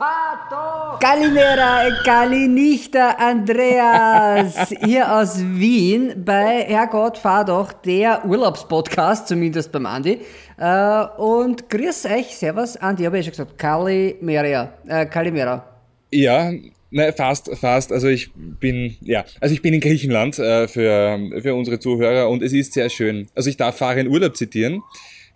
Fato! Kalimera, Kalinichter Andreas, hier aus Wien bei Herrgott, fahr doch, der Urlaubspodcast, zumindest beim Andi. Äh, und grüß euch, servus, Andi, habe ich schon gesagt, Kalimera, äh, Kalimera. Ja, Ne, fast, fast. Also ich bin, ja, also ich bin in Griechenland äh, für, für unsere Zuhörer und es ist sehr schön. Also ich darf Farin Urlaub zitieren.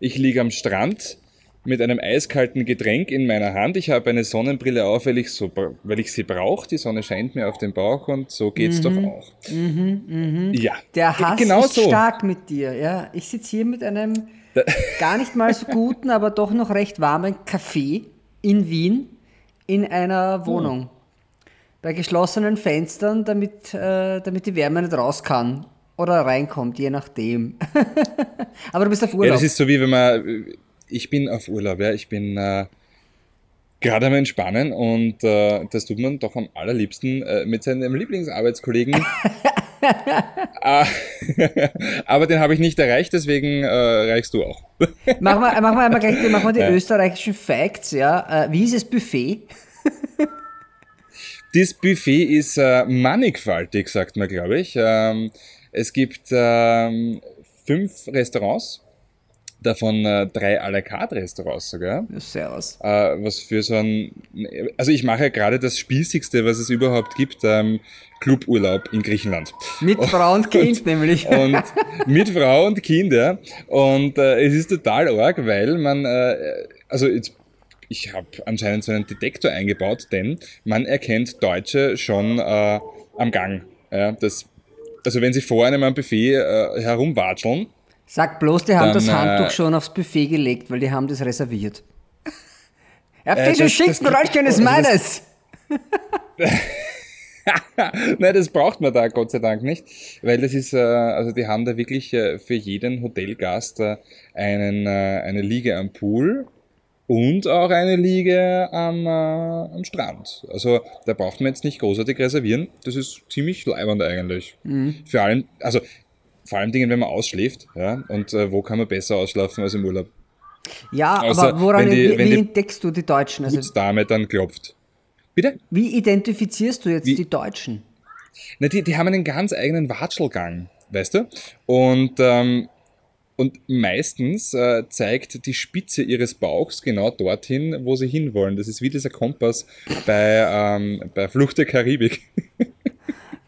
Ich liege am Strand mit einem eiskalten Getränk in meiner Hand. Ich habe eine Sonnenbrille auf, weil ich, so, weil ich sie brauche. Die Sonne scheint mir auf den Bauch und so geht's mhm. doch auch. Mhm, mh. Ja. Der Hass genau ist so. stark mit dir. Ja. Ich sitze hier mit einem gar nicht mal so guten, aber doch noch recht warmen Kaffee in Wien in einer Wohnung. Hm bei geschlossenen Fenstern, damit, äh, damit die Wärme nicht raus kann oder reinkommt, je nachdem. Aber du bist auf Urlaub. Ja, das ist so wie wenn man, ich bin auf Urlaub, ja, ich bin äh, gerade am Entspannen und äh, das tut man doch am allerliebsten äh, mit seinem Lieblingsarbeitskollegen. Ah, aber den habe ich nicht erreicht, deswegen äh, reichst du auch. machen wir, machen wir einmal gleich machen wir die ja. österreichischen Facts, ja. Äh, wie ist das Buffet? Das Buffet ist äh, mannigfaltig, sagt man, glaube ich. Ähm, es gibt ähm, fünf Restaurants, davon äh, drei à la carte Restaurants sogar. Servus. Äh, was für so ein, also ich mache ja gerade das Spießigste, was es überhaupt gibt, ähm, Cluburlaub in Griechenland. Mit Frau und Kind und, nämlich. Und mit Frau und Kinder. Und äh, es ist total arg, weil man, äh, also jetzt ich habe anscheinend so einen Detektor eingebaut, denn man erkennt Deutsche schon äh, am Gang. Ja, das, also wenn sie vor einem am Buffet äh, herumwatscheln. Sag bloß, die haben dann, das Handtuch äh, schon aufs Buffet gelegt, weil die haben das reserviert. Ja, äh, bitte schicken Röllchen ist meines! Nein, das braucht man da Gott sei Dank nicht, weil das ist, äh, also die haben da wirklich äh, für jeden Hotelgast äh, einen, eine Liege am Pool und auch eine Liege am, am Strand. Also da braucht man jetzt nicht großartig reservieren. Das ist ziemlich leibend eigentlich. Mhm. Vor allem, also vor allem Dingen, wenn man ausschläft. Ja? Und äh, wo kann man besser ausschlafen als im Urlaub? Ja, Außer, aber woran die, wie, wie entdeckst du die Deutschen? Also, Dame dann klopft. Bitte? Wie identifizierst du jetzt wie? die Deutschen? Na, die, die haben einen ganz eigenen Watschelgang, weißt du? Und ähm, und meistens äh, zeigt die Spitze ihres Bauchs genau dorthin, wo sie hinwollen. Das ist wie dieser Kompass bei, ähm, bei Flucht der Karibik.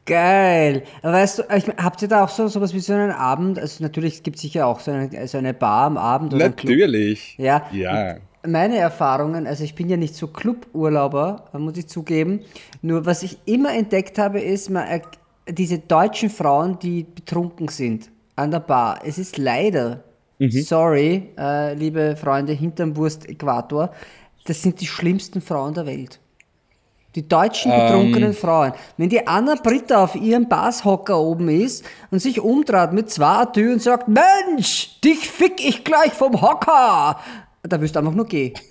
Geil. Weißt du, ich, habt ihr da auch so sowas wie so einen Abend? Also natürlich gibt es sicher auch so eine, so eine Bar am Abend oder Natürlich. Ja. ja. Meine Erfahrungen, also ich bin ja nicht so Cluburlauber, muss ich zugeben. Nur was ich immer entdeckt habe, ist man, diese deutschen Frauen, die betrunken sind an der Bar. Es ist leider, mhm. sorry, äh, liebe Freunde hinterm Wurst-Äquator, das sind die schlimmsten Frauen der Welt. Die deutschen betrunkenen um. Ähm. Frauen. Wenn die Anna Britta auf ihrem Basshocker oben ist und sich umdreht mit zwei Türen und sagt, Mensch, dich fick ich gleich vom Hocker, da wirst du einfach nur gehen.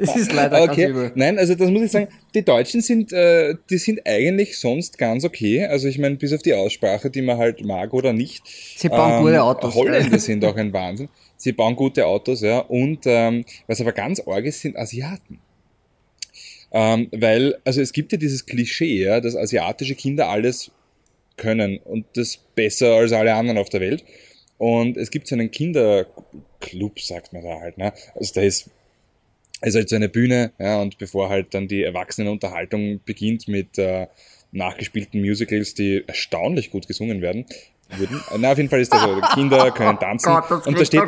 Das ist leider okay. ganz übel. Nein, also das muss ich sagen, die Deutschen sind, äh, die sind eigentlich sonst ganz okay. Also ich meine, bis auf die Aussprache, die man halt mag oder nicht. Sie bauen ähm, gute Autos. Holländer sind auch ein Wahnsinn. Sie bauen gute Autos, ja. Und ähm, was aber ganz arg ist, sind Asiaten. Ähm, weil, also es gibt ja dieses Klischee, ja, dass asiatische Kinder alles können und das besser als alle anderen auf der Welt. Und es gibt so einen Kinderclub, sagt man da halt. Ne? Also da ist ist halt so eine Bühne, ja, und bevor halt dann die Erwachsenenunterhaltung beginnt mit äh, nachgespielten Musicals, die erstaunlich gut gesungen werden, würden. Na, auf jeden Fall ist das so, Kinder können tanzen. Oh Gott, und da steht.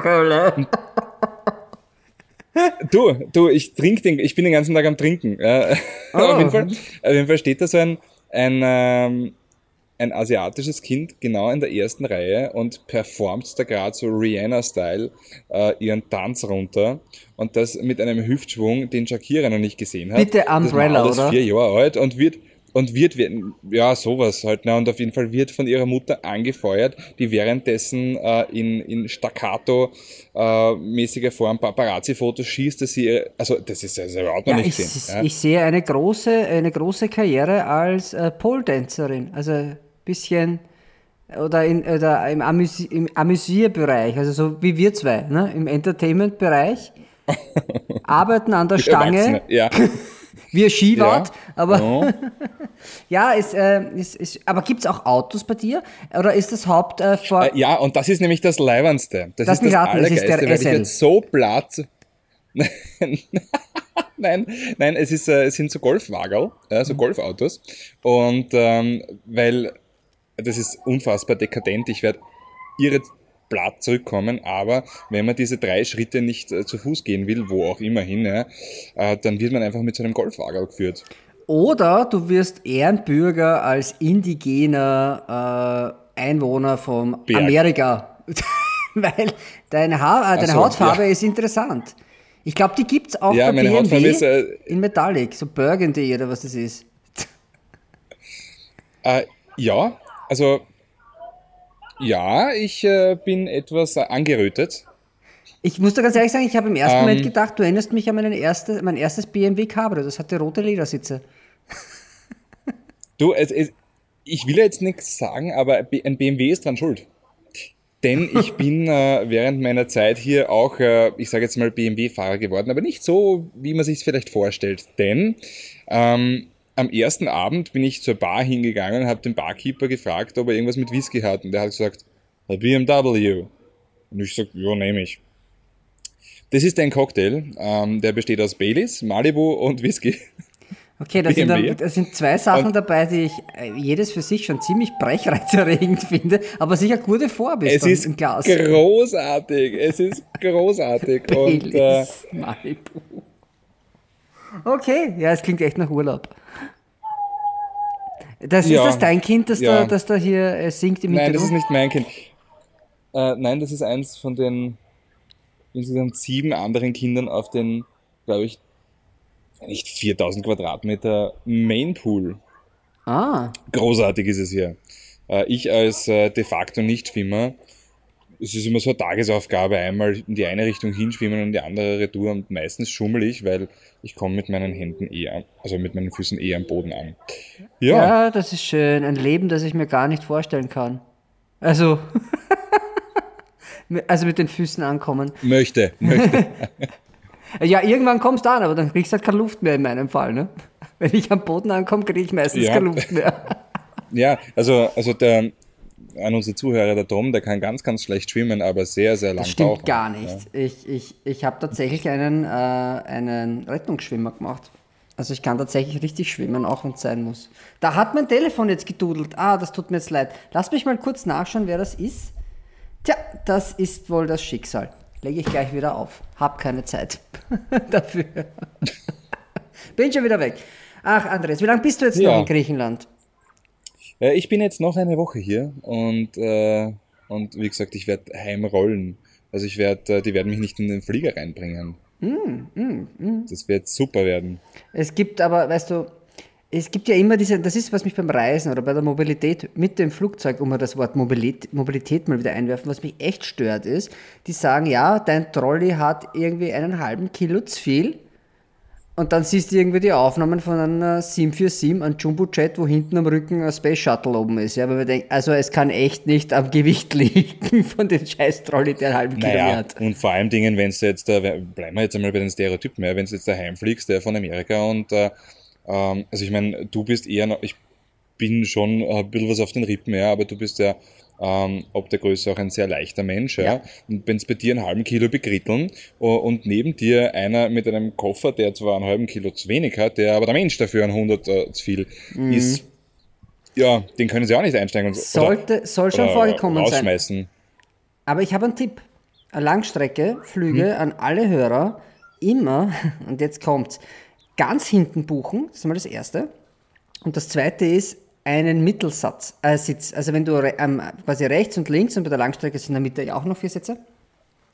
du, du, ich trink den, ich bin den ganzen Tag am Trinken. Ja. Oh. auf, jeden Fall, auf jeden Fall steht da so ein, ein ähm, ein asiatisches Kind genau in der ersten Reihe und performt da gerade so Rihanna-Style äh, ihren Tanz runter und das mit einem Hüftschwung, den Shakira noch nicht gesehen hat. Bitte Umbrella, das oder? vier Jahre alt und wird und wird, ja, sowas halt, ne, und auf jeden Fall wird von ihrer Mutter angefeuert, die währenddessen äh, in, in Staccato-mäßiger äh, Form Paparazzi-Fotos schießt, dass sie, also das ist also überhaupt noch ja, nicht ich, sehen. Ja. Ich sehe eine große, eine große Karriere als äh, Pole-Dancerin, also bisschen oder, in, oder im, Amüsi im Amüsierbereich, also so wie wir zwei, ne? im Entertainment-Bereich, arbeiten an der Stange, ja. wie ein Skiwart, Ja. aber Ja. ja, ist, äh, ist, ist, aber gibt es auch Autos bei dir? Oder ist das Haupt äh, vor. Äh, ja, und das ist nämlich das Leibernste. Das Lass ist das raten, das ist der Allergeiste, weil ich SL. wird so platt. nein, nein, es, ist, äh, es sind so Golfwagen, ja, Mhm. so Golfautos. Und ähm, weil das ist unfassbar dekadent, ich werde irre platt zurückkommen, aber wenn man diese drei Schritte nicht äh, zu Fuß gehen will, wo auch immer hin, ja, äh, dann wird man einfach mit so einem Golfwagen geführt. Oder du wirst Ehrenbürger als indigener äh, Einwohner von Berg. Amerika. Weil deine, ha äh, deine so, Hautfarbe ja. ist interessant. Ich glaube, die gibt es auch Ja, bei BMW ist, äh, in Metallic, so Burgundy oder was das ist. Äh, ja, also ja, ich äh, bin etwas angerötet. Ich muss dir ganz ehrlich sagen, ich habe im ersten Ähm. Moment gedacht, du erinnerst mich an meinen erste, mein erstes BMW Cabrio. Das hatte rote Ledersitze. Du, es, es, ich will jetzt nichts sagen, aber ein BMW ist dran schuld. Denn ich bin äh, während meiner Zeit hier auch, äh, ich sage jetzt mal, BMW-Fahrer geworden, aber nicht so, wie man sich es vielleicht vorstellt. Denn ähm, am ersten Abend bin ich zur Bar hingegangen und habe den Barkeeper gefragt, ob er irgendwas mit Whisky hat. Und der hat gesagt, a BMW. Und ich sag, ja, nehme ich. Das ist ein Cocktail, ähm, der besteht aus Baileys, Malibu und Whisky. Okay, da sind, da sind zwei Sachen Und- dabei, die ich äh, jedes für sich schon ziemlich brechreizerregend finde, aber sicher gut vor bist Es ist im Glas. großartig, es ist großartig. und äh, Baileys Malibu. Okay, ja, es klingt echt nach Urlaub. Das Ja, ist das dein Kind, das, da, ja. das da hier äh, singt im nein, das ist nicht mein Kind. Äh, nein, das ist eins von den insgesamt sieben anderen Kindern auf den, glaube ich, nicht 4000 Quadratmeter Mainpool. Ah, Großartig ist es hier. Äh, ich als äh, de facto Nichtschwimmer, es ist immer so eine Tagesaufgabe, einmal in die eine Richtung hinschwimmen und in die andere Retour und meistens schummel ich, weil ich komme mit meinen Händen eh an, also mit meinen Füßen eh am Boden an. Ja, ja, das ist schön. Ein Leben, das ich mir gar nicht vorstellen kann. Also, also mit den Füßen ankommen. möchte, möchte. Ja, irgendwann kommst du an, aber dann kriegst du halt keine Luft mehr in meinem Fall. Ne? Wenn ich am Boden ankomme, kriege ich meistens Ja. keine Luft mehr. Ja, also, also der, an unsere Zuhörer, der Tom, der kann ganz, ganz schlecht schwimmen, aber sehr, sehr lang Das stimmt tauchen. gar nicht. Ich, ich, ich habe tatsächlich einen, äh, einen Rettungsschwimmer gemacht. Also ich kann tatsächlich richtig schwimmen, auch wenn es sein muss. Da hat mein Telefon jetzt gedudelt. Ah, das tut mir jetzt leid. Lass mich mal kurz nachschauen, wer das ist. Tja, das ist wohl das Schicksal. Lege ich gleich wieder auf. Hab keine Zeit dafür. Bin schon wieder weg. Ach, Andres, wie lange bist du jetzt Ja. noch in Griechenland? Äh, ich bin jetzt noch eine Woche hier und, äh, und wie gesagt, ich werde heimrollen. Also ich werde, äh, die werden mich nicht in den Flieger reinbringen. Mm, Das wird super werden. Es gibt aber, weißt du, es gibt ja immer diese, das ist, was mich beim Reisen oder bei der Mobilität mit dem Flugzeug, um mal das Wort Mobilität, Mobilität mal wieder einwerfen, was mich echt stört, ist, die sagen, ja, dein Trolley hat irgendwie einen halben Kilo zu viel. Und dann siehst du irgendwie die Aufnahmen von einer 747, einem Jumbo-Jet, wo hinten am Rücken ein Space Shuttle oben ist. Ja, weil wir denken, also es kann echt nicht am Gewicht liegen von dem scheiß Trolley, der einen halben Naja, hat. und vor allem Dingen, wenn du jetzt, da, bleiben wir jetzt einmal bei den Stereotypen, ja, wenn du jetzt daheim fliegst, der von Amerika und, äh, ähm, also ich meine, du bist eher ich bin schon äh, ein bisschen was auf den Rippen, ja, aber du bist ja ähm, ob der Größe auch ein sehr leichter Mensch, ja. Ja. Und wenn es bei dir einen halben Kilo bekritteln uh, und neben dir einer mit einem Koffer, der zwar einen halben Kilo zu wenig hat, der aber der Mensch dafür einen 100 äh, zu viel ist, ja, den können sie auch nicht einsteigen und so- Sollte, soll schon oder vorgekommen sein. Aber ich habe einen Tipp. Eine Langstrecke, Flüge an alle Hörer immer, und jetzt kommt's, ganz hinten buchen, das ist mal das Erste. Und das Zweite ist einen Mittelsatz, äh, Sitz. Also wenn du ähm, quasi rechts und links, und bei der Langstrecke sind in der Mitte ja auch noch vier Sitze,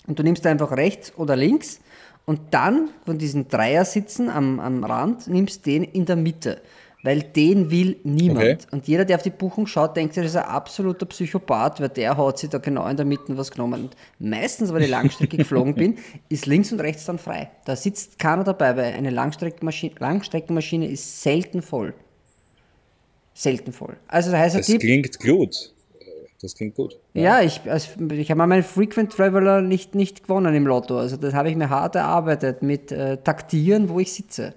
und du nimmst einfach rechts oder links und dann von diesen Dreiersitzen am, am Rand nimmst den in der Mitte. Weil den will niemand. Okay. Und jeder, der auf die Buchung schaut, denkt das ist ein absoluter Psychopath, weil der hat sich da genau in der Mitte was genommen. Und meistens, wenn ich Langstrecke geflogen bin, ist links und rechts dann frei. Da sitzt keiner dabei, weil eine Langstreckenmaschine, Langstreckenmaschine ist selten voll. Selten voll. Also das heißt, Das Tipp, klingt gut. Das klingt gut. ja, ich, als, ich habe mal meinen Frequent Traveler nicht, nicht gewonnen im Lotto. Also das habe ich mir hart erarbeitet mit äh, Taktieren, wo ich sitze.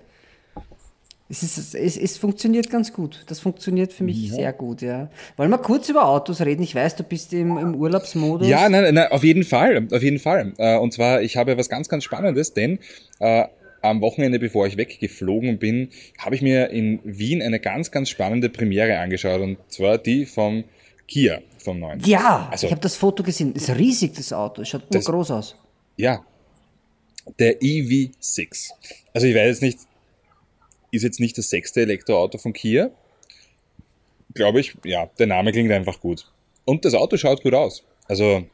Es, ist, es, es funktioniert ganz gut. Das funktioniert für mich ja. sehr gut, ja. Wollen wir kurz über Autos reden? Ich weiß, du bist im, im Urlaubsmodus. Ja, nein, nein, auf jeden Fall, auf jeden Fall. Äh, und zwar, ich habe was ganz, ganz Spannendes, denn äh, am Wochenende, bevor ich weggeflogen bin, habe ich mir in Wien eine ganz, ganz spannende Premiere angeschaut. Und zwar die vom Kia, vom neuen. Ja, also, ich habe das Foto gesehen. Das ist riesig, das Auto. Schaut das, groß aus. Ja, der EV6. Also ich weiß jetzt nicht, ist jetzt nicht das sechste Elektroauto von Kia. Glaube ich, ja, der Name klingt einfach gut. Und das Auto schaut gut aus. Also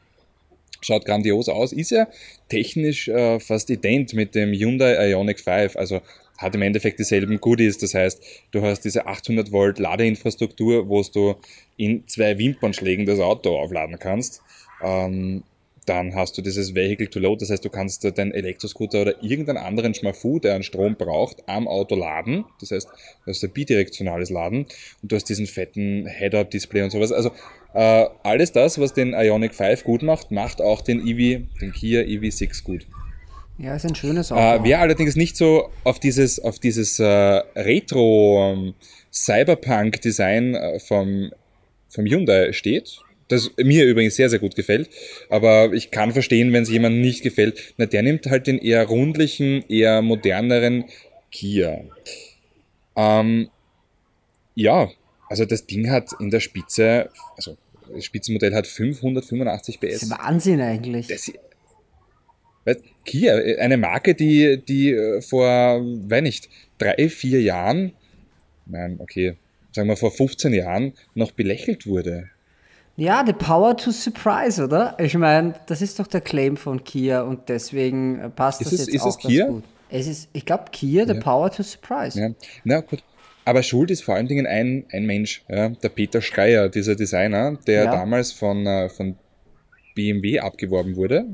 schaut grandios aus. Ist ja technisch äh, fast ident mit dem Hyundai Ioniq 5. Also hat im Endeffekt dieselben Goodies. Das heißt, du hast diese 800 Volt Ladeinfrastruktur, wo du in zwei Wimpernschlägen das Auto aufladen kannst. Ähm, dann hast du dieses Vehicle to Load, das heißt, du kannst deinen Elektroscooter oder irgendeinen anderen Schmafu, der einen Strom braucht, am Auto laden. Das heißt, du hast ein bidirektionales Laden und du hast diesen fetten Head-Up-Display und sowas. Also äh, alles das, was den Ionic 5 gut macht, macht auch den EV, den Kia EV6 gut. Ja, ist ein schönes Auto. Äh, wer allerdings nicht so auf dieses, auf dieses äh, Retro ähm, äh, vom, vom Hyundai steht, das mir übrigens sehr, sehr gut gefällt. Aber ich kann verstehen, wenn es jemandem nicht gefällt. Na, der nimmt halt den eher rundlichen, eher moderneren Kia. Ähm, ja, also das Ding hat in der Spitze, also das Spitzenmodell hat 585 PS. Das ist Wahnsinn eigentlich. Das, Kia, eine Marke, die, die äh, vor, weiß nicht, drei, vier Jahren, nein, okay, sagen wir vor 15 Jahren noch belächelt wurde. Ja, the power to surprise, oder? Ich meine, das ist doch der Claim von Kia und deswegen passt ist das es, jetzt ist auch es ganz Kia? gut. Es ist, ich glaube, Kia, the ja. power to surprise. Ja. Na gut. Aber schuld ist vor allen Dingen ein, ein Mensch, ja, der Peter Schreier, dieser Designer, der ja. damals von, äh, von BMW abgeworben wurde.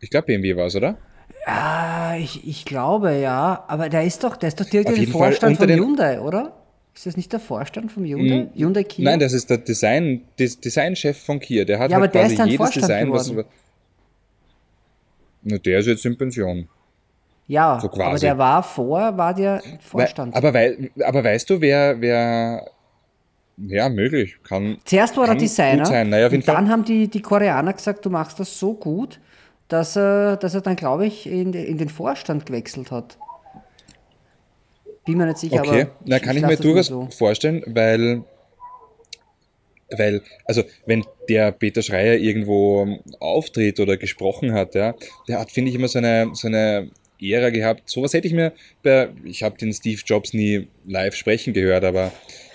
Ich glaube, BMW war es, oder? Ah, ich, ich glaube ja. Aber der ist doch, der ist doch direkt der Vorstand von Hyundai, oder? Ist das nicht der Vorstand vom Hyundai? Mm, Hyundai Kia? Nein, das ist der Design, Des Designchef von Kia. Der hat ja, halt aber der ist jedes Vorstand Design, geworden. was. Na, der ist jetzt in Pension. Ja, so aber der war vor, war der Vorstand. aber, wei aber weißt du, wer, wer ja, möglich. Kann, Zuerst war er Designer sein. Naja, und dann haben die, die Koreaner gesagt, du machst das so gut, dass er, dass er dann, glaube ich, in, in den Vorstand gewechselt hat. Bin mir nicht sicher, okay. aber. Na, kann ich, ich mir durchaus so. vorstellen, weil, weil, also, wenn der Peter Schreier irgendwo auftritt oder gesprochen hat, ja, der hat, finde ich, immer so eine, so eine Ära gehabt. Sowas hätte ich mir bei, ich habe den Steve Jobs nie live sprechen gehört, aber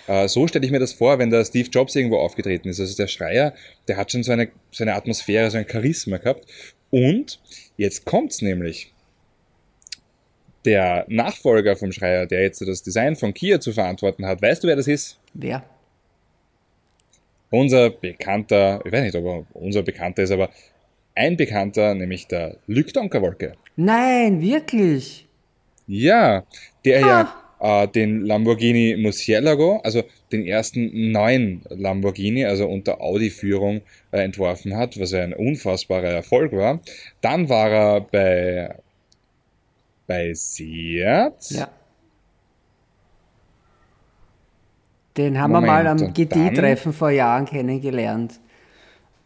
äh, so stelle ich mir das vor, wenn der Steve Jobs irgendwo aufgetreten ist. Also der Schreier, der hat schon so eine, so eine Atmosphäre, so ein Charisma gehabt. Und jetzt kommt's nämlich der Nachfolger vom Schreier, der jetzt das Design von Kia zu verantworten hat, weißt du, wer das ist? Wer? Unser bekannter, ich weiß nicht, ob er unser bekannter ist, aber ein bekannter, nämlich der Luc Donkerwolke. Nein, wirklich? Ja, der ah. ja äh, den Lamborghini Murcielago, also den ersten neuen Lamborghini, also unter Audi-Führung äh, entworfen hat, was ein unfassbarer Erfolg war. Dann war er bei Seat. Ja. Den haben Moment, wir mal am GD-Treffen vor Jahren kennengelernt.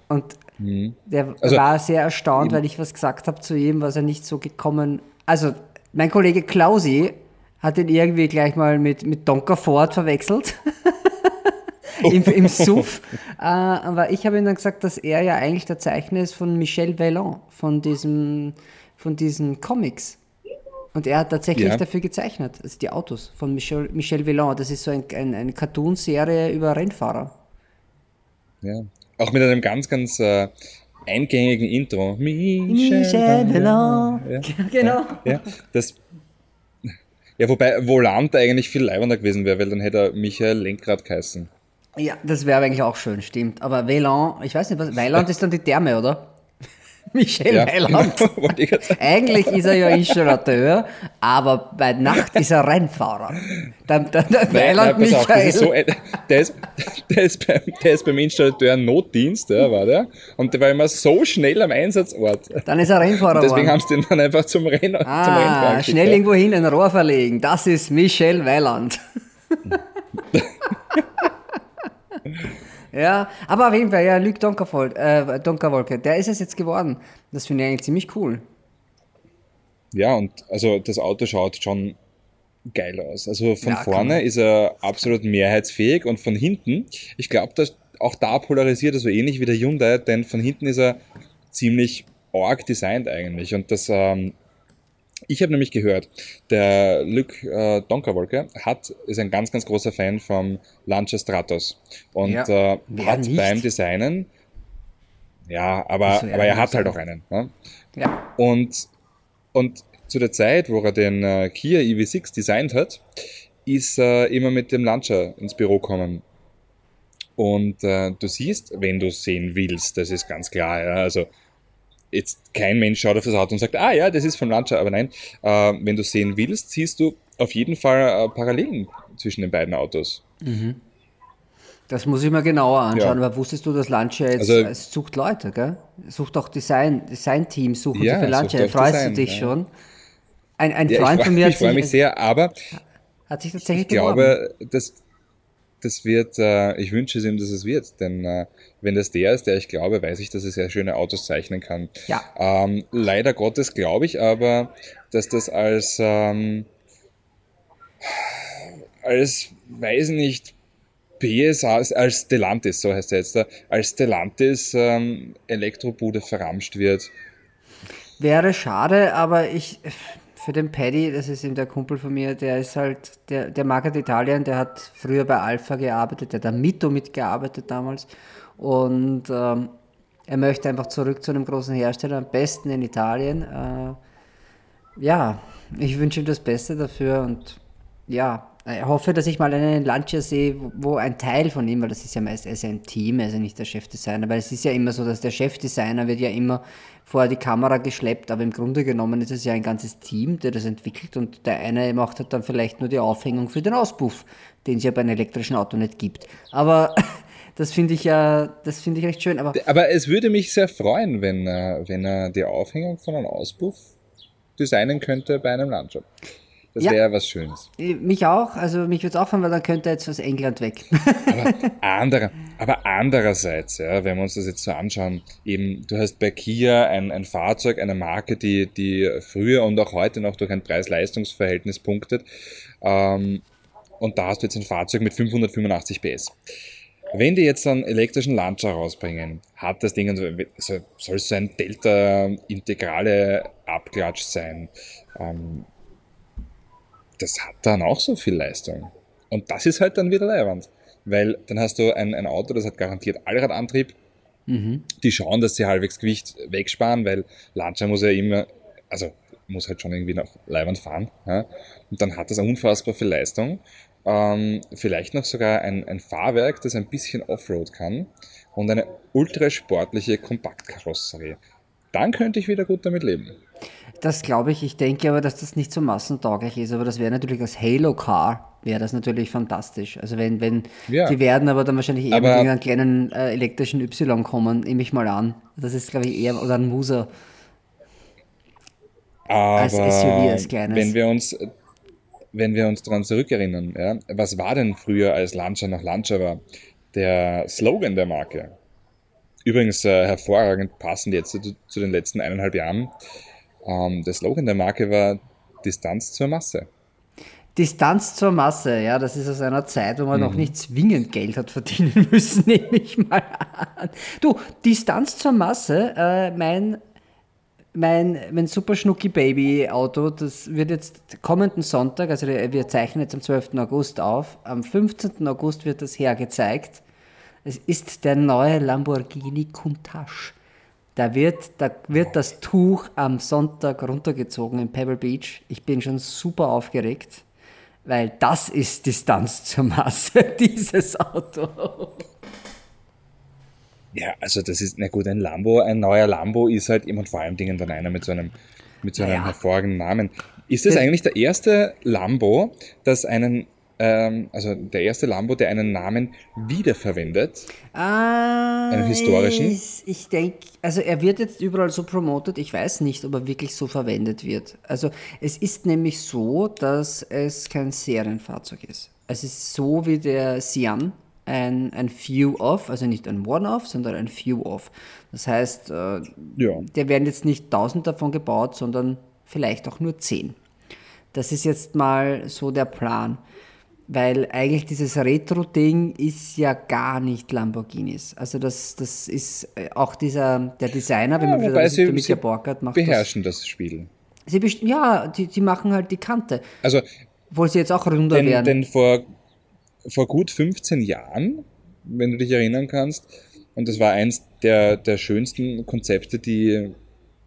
Und hm. der also, war sehr erstaunt, weil ich was gesagt habe zu ihm, was er nicht so gekommen. Also, mein Kollege Klausi hat ihn irgendwie gleich mal mit, mit Donker Ford verwechselt. Im, Im Suff. äh, aber ich habe ihm dann gesagt, dass er ja eigentlich der Zeichner ist von Michel Vallon, von diesem, von diesen Comics. Und er hat tatsächlich ja. dafür gezeichnet, also die Autos von Michel, Michel Villon. Das ist so ein, ein, eine Cartoon-Serie über Rennfahrer. Ja, auch mit einem ganz, ganz äh, eingängigen Intro. Michel, Michel Villon. Ja. Genau. Ja, das, ja, wobei Volant eigentlich viel leibender gewesen wäre, weil dann hätte er Michael Lenkrad geheißen. Ja, das wäre eigentlich auch schön, stimmt. Aber Velan, ich weiß nicht, was, Weiland ist dann die Therme, oder? Michel Ja, Weiland. genau. Eigentlich ist er ja Installateur, aber bei Nacht ist er Rennfahrer. Der, der, der Weiland Nein, pass auf, Michael. ist so ein, der, ist, der, ist beim, der ist beim Installateur Notdienst, ja, war der. Und der war immer so schnell am Einsatzort. dann ist er Rennfahrer Deswegen geworden. haben sie den dann einfach zum, Renn, zum Rennfahren Ah, schnell irgendwo hin ein Rohr verlegen. Das ist Michel Weiland. ja, aber auf jeden Fall, ja, Luc Donkerwolke, äh, Donkerwolke, der ist es jetzt geworden. Das finde ich eigentlich ziemlich cool. Ja, und also das Auto schaut schon geil aus. Also von Ja, vorne ist er absolut mehrheitsfähig und von hinten, ich glaube, dass auch da polarisiert er so ähnlich wie der Hyundai, denn von hinten ist er ziemlich arg designt eigentlich. Und das, ähm, ich habe nämlich gehört, der Luc äh, Donkerwolke hat, ist ein ganz, ganz großer Fan vom Lancia Stratos und Ja, äh, hat nicht? beim Designen, ja, aber, aber er hat halt auch einen. Ne? Ja, Und, und zu der Zeit, wo er den äh, Kia EV6 designt hat, ist er immer mit dem Lancia ins Büro gekommen. Und äh, du siehst, wenn du sehen willst, das ist ganz klar, ja, also jetzt kein Mensch schaut auf das Auto und sagt, ah ja, das ist vom Lancia, aber nein, äh, wenn du sehen willst, siehst du auf jeden Fall äh, Parallelen zwischen den beiden Autos. das muss ich mir genauer anschauen. Ja. Aber wusstest du, dass Lancia jetzt, Also- es sucht Leute, gell? Sucht auch Design, Design-Teams suchen Ja, für Lancia. sucht Freust Design, du dich ja. schon? Ein, ein Ja, Freund ich von mir ich hat freue mich sehr, aber hat sich tatsächlich Ich beworben. glaube, das, wird, äh, ich wünsche es ihm, dass es wird, denn äh, wenn das der ist, der ich glaube, weiß ich, dass er sehr schöne Autos zeichnen kann. Ja. Ähm, leider Gottes glaube ich aber, dass das als, ähm, als, weiß nicht, PSA, als Stellantis, so heißt er jetzt, da, als Stellantis ähm, Elektrobude verramscht wird. Wäre schade, aber ich, für den Paddy, das ist eben der Kumpel von mir, der ist halt, der, der mag halt Italien, der hat früher bei Alpha gearbeitet, der hat am Mito mitgearbeitet damals und ähm, er möchte einfach zurück zu einem großen Hersteller, am besten in Italien. Äh, ja, ich wünsche ihm das Beste dafür und ja, ich hoffe, dass ich mal einen Lancia sehe, wo- ein Teil von ihm, weil das ist ja meist, er ein Team, ja nicht der Chefdesigner, weil es ist ja immer so, dass der Chefdesigner wird ja immer vor die Kamera geschleppt, aber im Grunde genommen ist es ja ein ganzes Team, der das entwickelt und der eine macht halt dann vielleicht nur die Aufhängung für den Auspuff, den es ja bei einem elektrischen Auto nicht gibt. Aber das finde ich ja, das finde ich recht schön, aber Aber es würde mich sehr freuen, wenn, äh, wenn er die Aufhängung von einem Auspuff designen könnte bei einem Landshop. Das Ja. wäre was Schönes. mich auch, also mich würde es auch freuen, weil dann könnte er jetzt aus England weg. Andere, aber andererseits, ja, wenn wir uns das jetzt so anschauen, eben, du hast bei Kia ein, ein Fahrzeug, eine Marke, die, die früher und auch heute noch durch ein Preis-Leistungs-Verhältnis punktet. Ähm, und da hast du jetzt ein Fahrzeug mit 585 PS. Wenn die jetzt einen elektrischen Lancia rausbringen, hat das Ding, also, so- soll es so ein Delta-integrale Abklatsch sein? Ähm, das hat dann auch so viel Leistung. Und das ist halt dann wieder Leihwand. Weil dann hast du ein, ein Auto, das hat garantiert Allradantrieb. Die schauen, dass sie halbwegs Gewicht wegsparen, weil Lancia muss ja immer, also muss halt schon irgendwie nach Leihwand fahren. Ja? Und dann hat das unfassbar viel Leistung. Ähm, vielleicht noch sogar ein, ein Fahrwerk, das ein bisschen Offroad kann und eine ultrasportliche Kompaktkarosserie. Dann könnte ich wieder gut damit leben. Das glaube ich. Ich denke aber, dass das nicht so massentauglich ist. Aber das wäre natürlich als Halo-Car, wäre das natürlich fantastisch. Also wenn, wenn, Ja. die werden aber dann wahrscheinlich eher Aber- mit irgendeinem kleinen äh, elektrischen Y kommen, nehme ich mal an. Das ist, glaube ich, eher, oder ein Muser. Aber SUV, als kleines. wenn wir uns, wenn wir uns daran zurückerinnern, ja, was war denn früher, als Lancia noch Lancia war? Der Slogan der Marke. Übrigens äh, hervorragend passend jetzt zu, zu den letzten eineinhalb Jahren. Ähm, der Slogan der Marke war Distanz zur Masse. Distanz zur Masse, ja, das ist aus einer Zeit, wo man Mhm. noch nicht zwingend Geld hat verdienen müssen, nehme ich mal an. Du, Distanz zur Masse, äh, mein, mein, mein Super Schnucki Baby Auto, das wird jetzt kommenden Sonntag, also wir zeichnen jetzt am 12. August auf, am 15. August wird das hergezeigt. Es ist der neue Lamborghini Countach. Da wird, da wird das Tuch am Sonntag runtergezogen in Pebble Beach. Ich bin schon super aufgeregt, weil das ist Distanz zur Masse, dieses Auto. Ja, also das ist, na gut, ein Lambo, ein neuer Lambo ist halt immer vor allem Dingen dann einer mit so einem, mit so einem Ja. hervorragenden Namen. Ist Das- eigentlich der erste Lambo, das einen, ähm, also der erste Lambo, der einen Namen wiederverwendet? Ah, Einen historischen? Ich, ich denke, also er wird jetzt überall so promotet, ich weiß nicht, ob er wirklich so verwendet wird. Also es ist nämlich so, dass es kein Serienfahrzeug ist. Es ist so wie der Sian, ein, ein Few-Off, also nicht ein One-Off, sondern ein Few-Off. Das heißt, äh, Ja. der werden jetzt nicht tausend davon gebaut, sondern vielleicht auch nur zehn. Das ist jetzt mal so der Plan. Weil eigentlich dieses Retro-Ding ist ja gar nicht Lamborghinis. Also das, das ist äh, auch dieser, der Designer, wenn man wieder sie, mit sie der Borgert macht. Das, beherrschen das, Spiel. sie ja, die, die machen halt die Kante. Also, Obwohl sie jetzt auch runder denn, werden. denn vor, vor gut 15 Jahren, wenn du dich erinnern kannst, und das war eins der, der schönsten Konzepte, die,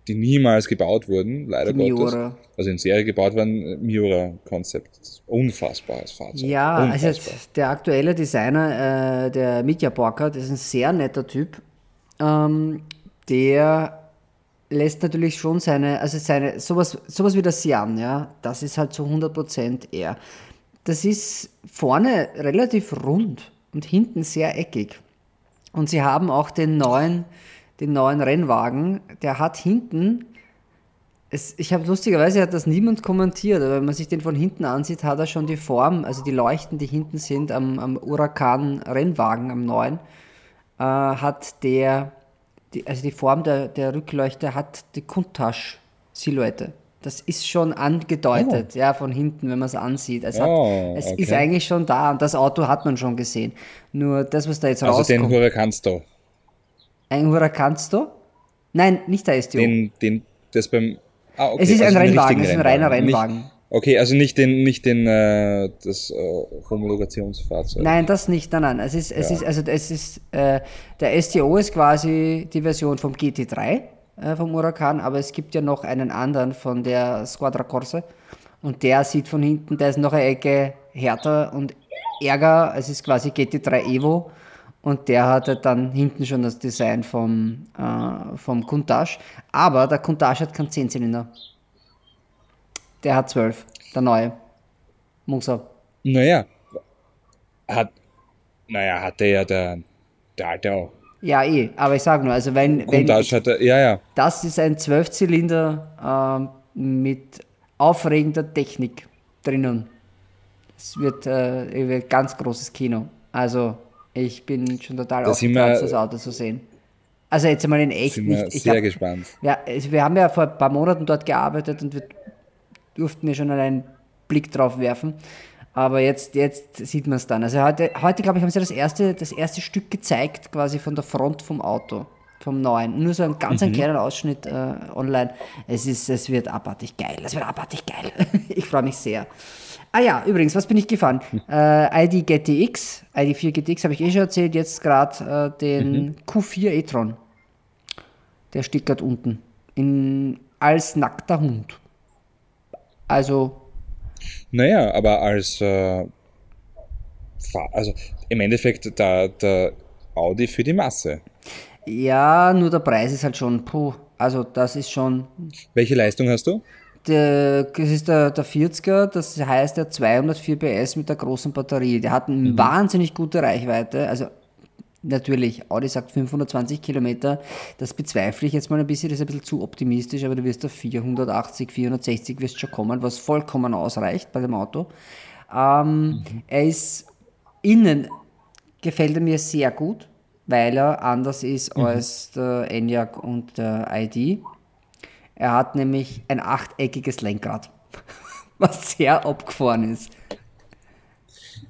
die niemals gebaut wurden, leider Die Gottes. Miura. Also in Serie gebaut waren, Miura-Konzept. Unfassbares Fahrzeug. Ja, also Unfassbar. jetzt der aktuelle Designer, äh, der Mitya Borkert, ist ein sehr netter Typ. Ähm, der lässt natürlich schon seine, also seine, sowas, sowas wie der Sian, ja, das ist halt zu 100% er. Das ist vorne relativ rund und hinten sehr eckig. Und sie haben auch den neuen, den neuen Rennwagen, der hat hinten es, ich habe lustigerweise hat das niemand kommentiert, aber wenn man sich den von hinten ansieht, hat er schon die Form, also die Leuchten, die hinten sind am, am Huracan-Rennwagen, am neuen, äh, hat der, die, also die Form der, der Rückleuchte hat die Countach-Silhouette. Das ist schon angedeutet, ja, von hinten, wenn man es ansieht. Es, hat, Oh, es okay. ist eigentlich schon da und das Auto hat man schon gesehen. Nur das, was da jetzt Also den rauskommt. Huracansto. Ein Huracansto? Nein, nicht der STO. Den, den, das beim. Ah, okay, es ist ein also den Rennwagen, es ist ein reiner Nicht- Rennwagen. Okay, also nicht den, nicht den, äh, das äh, Homologationsfahrzeug. Nein, das nicht. Nein, nein. Es ist, es ist, also es ist, äh, der STO ist quasi die Version vom GT3 äh, vom Huracan, aber es gibt ja noch einen anderen von der Squadra Corse und der sieht von hinten, der ist noch eine Ecke härter und ärger. Es ist quasi GT3 Evo und der hatte dann hinten schon das Design vom, äh, vom Countach, aber der Countach hat keinen 10-Zylinder. Der hat 12, der neue. Muss er. Naja, hat, naja, hatte ja der, der alte auch. Ja, eh, aber ich sag nur, also wenn, wenn Countach hatte, ja, ja. das ist ein Zwölfzylinder ähm, mit aufregender Technik drinnen. Es wird, äh, wird ganz großes Kino. Also ich bin schon total Da aufgepasst, wir- das Auto zu sehen. Also jetzt einmal in echt Sind wir nicht. Ich sehr hab, gespannt. ja, also wir haben ja vor ein paar Monaten dort gearbeitet und wir durften ja schon einen Blick drauf werfen. Aber jetzt, jetzt sieht man es dann. Also heute, heute glaube ich, haben sie das erste, das erste Stück gezeigt, quasi von der Front vom Auto, vom neuen. Nur so ein ganz ein kleiner Ausschnitt äh, online. Es, ist, es wird abartig geil. Es wird abartig geil. ich freue mich sehr. Ah ja, übrigens, was bin ich gefahren? Äh, ID GTX, ID4 GTX habe ich eh schon erzählt, jetzt gerade äh, den Q4 e-tron. Der steht gerade unten. In, als nackter Hund. Also, Naja, aber als, äh, also im Endeffekt der, der Audi für die Masse. ja, nur der Preis ist halt schon, puh, also das ist schon, Welche Leistung hast du? Der, das ist der, der 40er, das heißt der 204 PS mit der großen Batterie. Der hat eine wahnsinnig gute Reichweite, also natürlich, Audi sagt 520 Kilometer, das bezweifle ich jetzt mal ein bisschen, das ist ein bisschen zu optimistisch, aber du wirst auf 480, 460 wirst schon kommen, was vollkommen ausreicht bei dem Auto. Ähm, Er ist innen, gefällt er mir sehr gut, weil er anders ist als der Enyaq und der ID. Er hat nämlich ein achteckiges Lenkrad, was sehr abgefahren ist.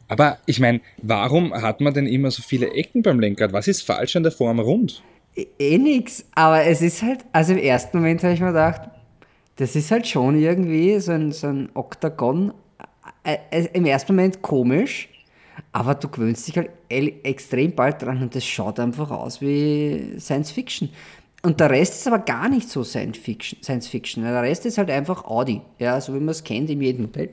Aber ich meine, warum hat man denn immer so viele Ecken beim Lenkrad? Was ist falsch an der Form rund? Eh, eh nix, aber es ist halt, also im ersten Moment habe ich mir gedacht, das ist halt schon irgendwie so ein, so ein Oktagon. Im ersten Moment komisch, aber du gewöhnst dich halt extrem bald dran und das schaut einfach aus wie Science Fiction. Und der Rest ist aber gar nicht so Science Fiction. Science Fiction. Der Rest ist halt einfach Audi, ja, so wie man es kennt in jedem Modell.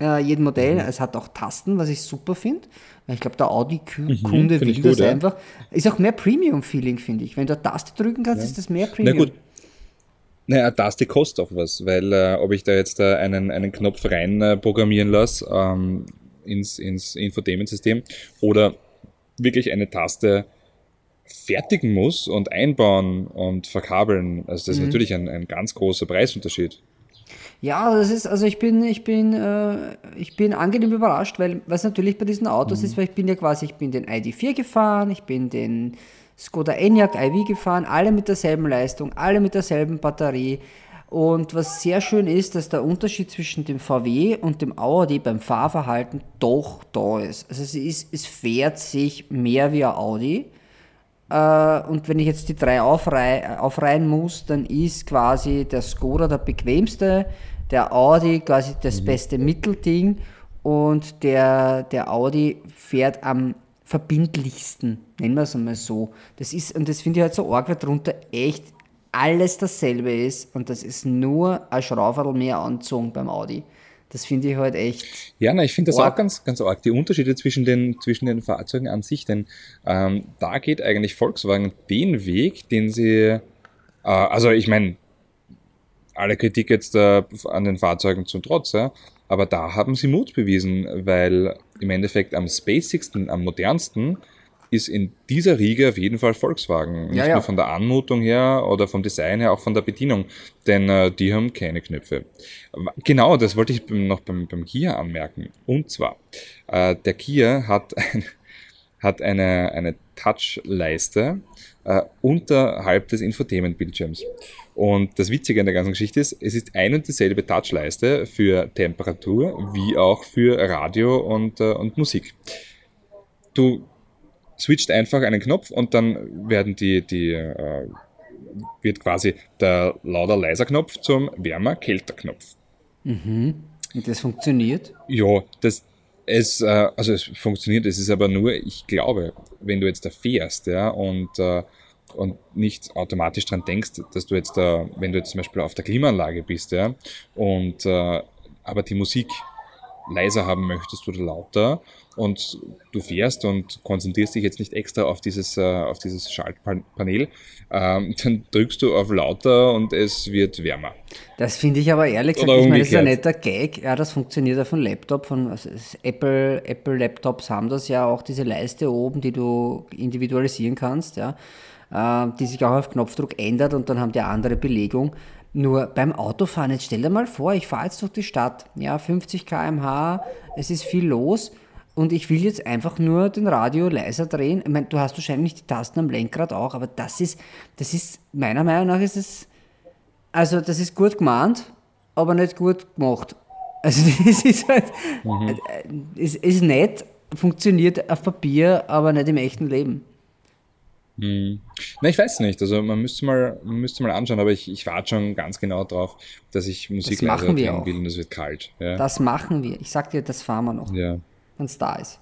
äh, jedem Modell. Es hat auch Tasten, was ich super finde. Ich glaube, der Audi-Kunde find will ich das gut, ja. einfach. Ist auch mehr Premium-Feeling, finde ich. Wenn du eine Taste drücken kannst, ist das mehr Na Premium. gut. Naja, das die kostet auch was, weil äh, ob ich da jetzt äh, einen, einen Knopf rein äh, programmieren lasse ähm, ins, ins Infotainment-System oder wirklich eine Taste fertigen muss und einbauen und verkabeln, also das ist natürlich ein, ein ganz großer Preisunterschied. Ja, das ist, also ich bin, ich bin, äh, ich bin angenehm überrascht, weil was natürlich bei diesen Autos Mhm. ist, weil ich bin ja quasi, ich bin den ID4 gefahren, ich bin den Skoda Enyaq iV gefahren, alle mit derselben Leistung, alle mit derselben Batterie. Und was sehr schön ist, dass der Unterschied zwischen dem VW und dem Audi beim Fahrverhalten doch da ist. Also es, ist, es fährt sich mehr wie ein Audi. Äh, und wenn ich jetzt die drei aufrei aufreihen muss, dann ist quasi der Skoda der bequemste, der Audi quasi das beste Mittelding und der, der Audi fährt am verbindlichsten, nennen wir es einmal so. Das ist, und das finde ich halt so arg, weil drunter echt alles dasselbe ist und das ist nur ein Schrauberl mehr anzogen beim Audi. Das finde ich halt echt. Ja, na, ich finde das Arg. auch ganz, ganz arg. Die Unterschiede zwischen den, zwischen den Fahrzeugen an sich, denn ähm, da geht eigentlich Volkswagen den Weg, den sie, äh, also ich meine, alle Kritik jetzt äh, an den Fahrzeugen zum Trotz, ja, aber da haben sie Mut bewiesen, weil im Endeffekt am spacigsten, am modernsten ist in dieser Riege auf jeden Fall Volkswagen. Nicht Ja, ja. nur von der Anmutung her oder vom Design her, auch von der Bedienung. Denn äh, die haben keine Knöpfe. Genau, das wollte ich noch beim, beim Kia anmerken. Und zwar, äh, der Kia hat, ein, hat eine, eine Touch-Leiste äh, unterhalb des Infotainment-Bildschirms. Und das Witzige an der ganzen Geschichte ist, es ist ein und dieselbe Touchleiste für Temperatur wie auch für Radio und, äh, und Musik. Du switcht einfach einen Knopf und dann werden die, die äh, wird quasi der lauter leiser Knopf zum wärmer kälter Knopf. Und das funktioniert. Ja, das es äh, also es funktioniert, es ist aber nur, ich glaube, wenn du jetzt da fährst, ja, und äh, und nicht automatisch dran denkst, dass du jetzt da, wenn du jetzt zum Beispiel auf der Klimaanlage bist, ja, und äh, aber die Musik leiser haben möchtest oder lauter und du fährst und konzentrierst dich jetzt nicht extra auf dieses, äh, auf dieses Schaltpanel, ähm, dann drückst du auf lauter und es wird wärmer. Das finde ich aber ehrlich gesagt, Oder ich meine, das ist ein netter Gag. Ja, das funktioniert ja von Laptop, von also Apple, Apple Laptops haben das ja auch, diese Leiste oben, die du individualisieren kannst, ja, äh, die sich auch auf Knopfdruck ändert und dann haben die andere Belegung. Nur beim Autofahren, jetzt stell dir mal vor, ich fahre jetzt durch die Stadt, ja, 50 km/h, es ist viel los und ich will jetzt einfach nur den Radio leiser drehen. Ich meine, du hast wahrscheinlich die Tasten am Lenkrad auch, aber das ist, das ist, meiner Meinung nach ist es also, das ist gut gemeint, aber nicht gut gemacht. Also, das ist halt, äh, ist, ist nett, funktioniert auf Papier, aber nicht im echten Leben. Na, ich weiß nicht. Also man müsste mal, man müsste mal anschauen, aber ich, ich warte schon ganz genau drauf, dass ich Musik Das machen wir will und es wird kalt. Ja, Das machen wir. Ich sag dir, das fahren wir noch, ja. Wenn es da ist.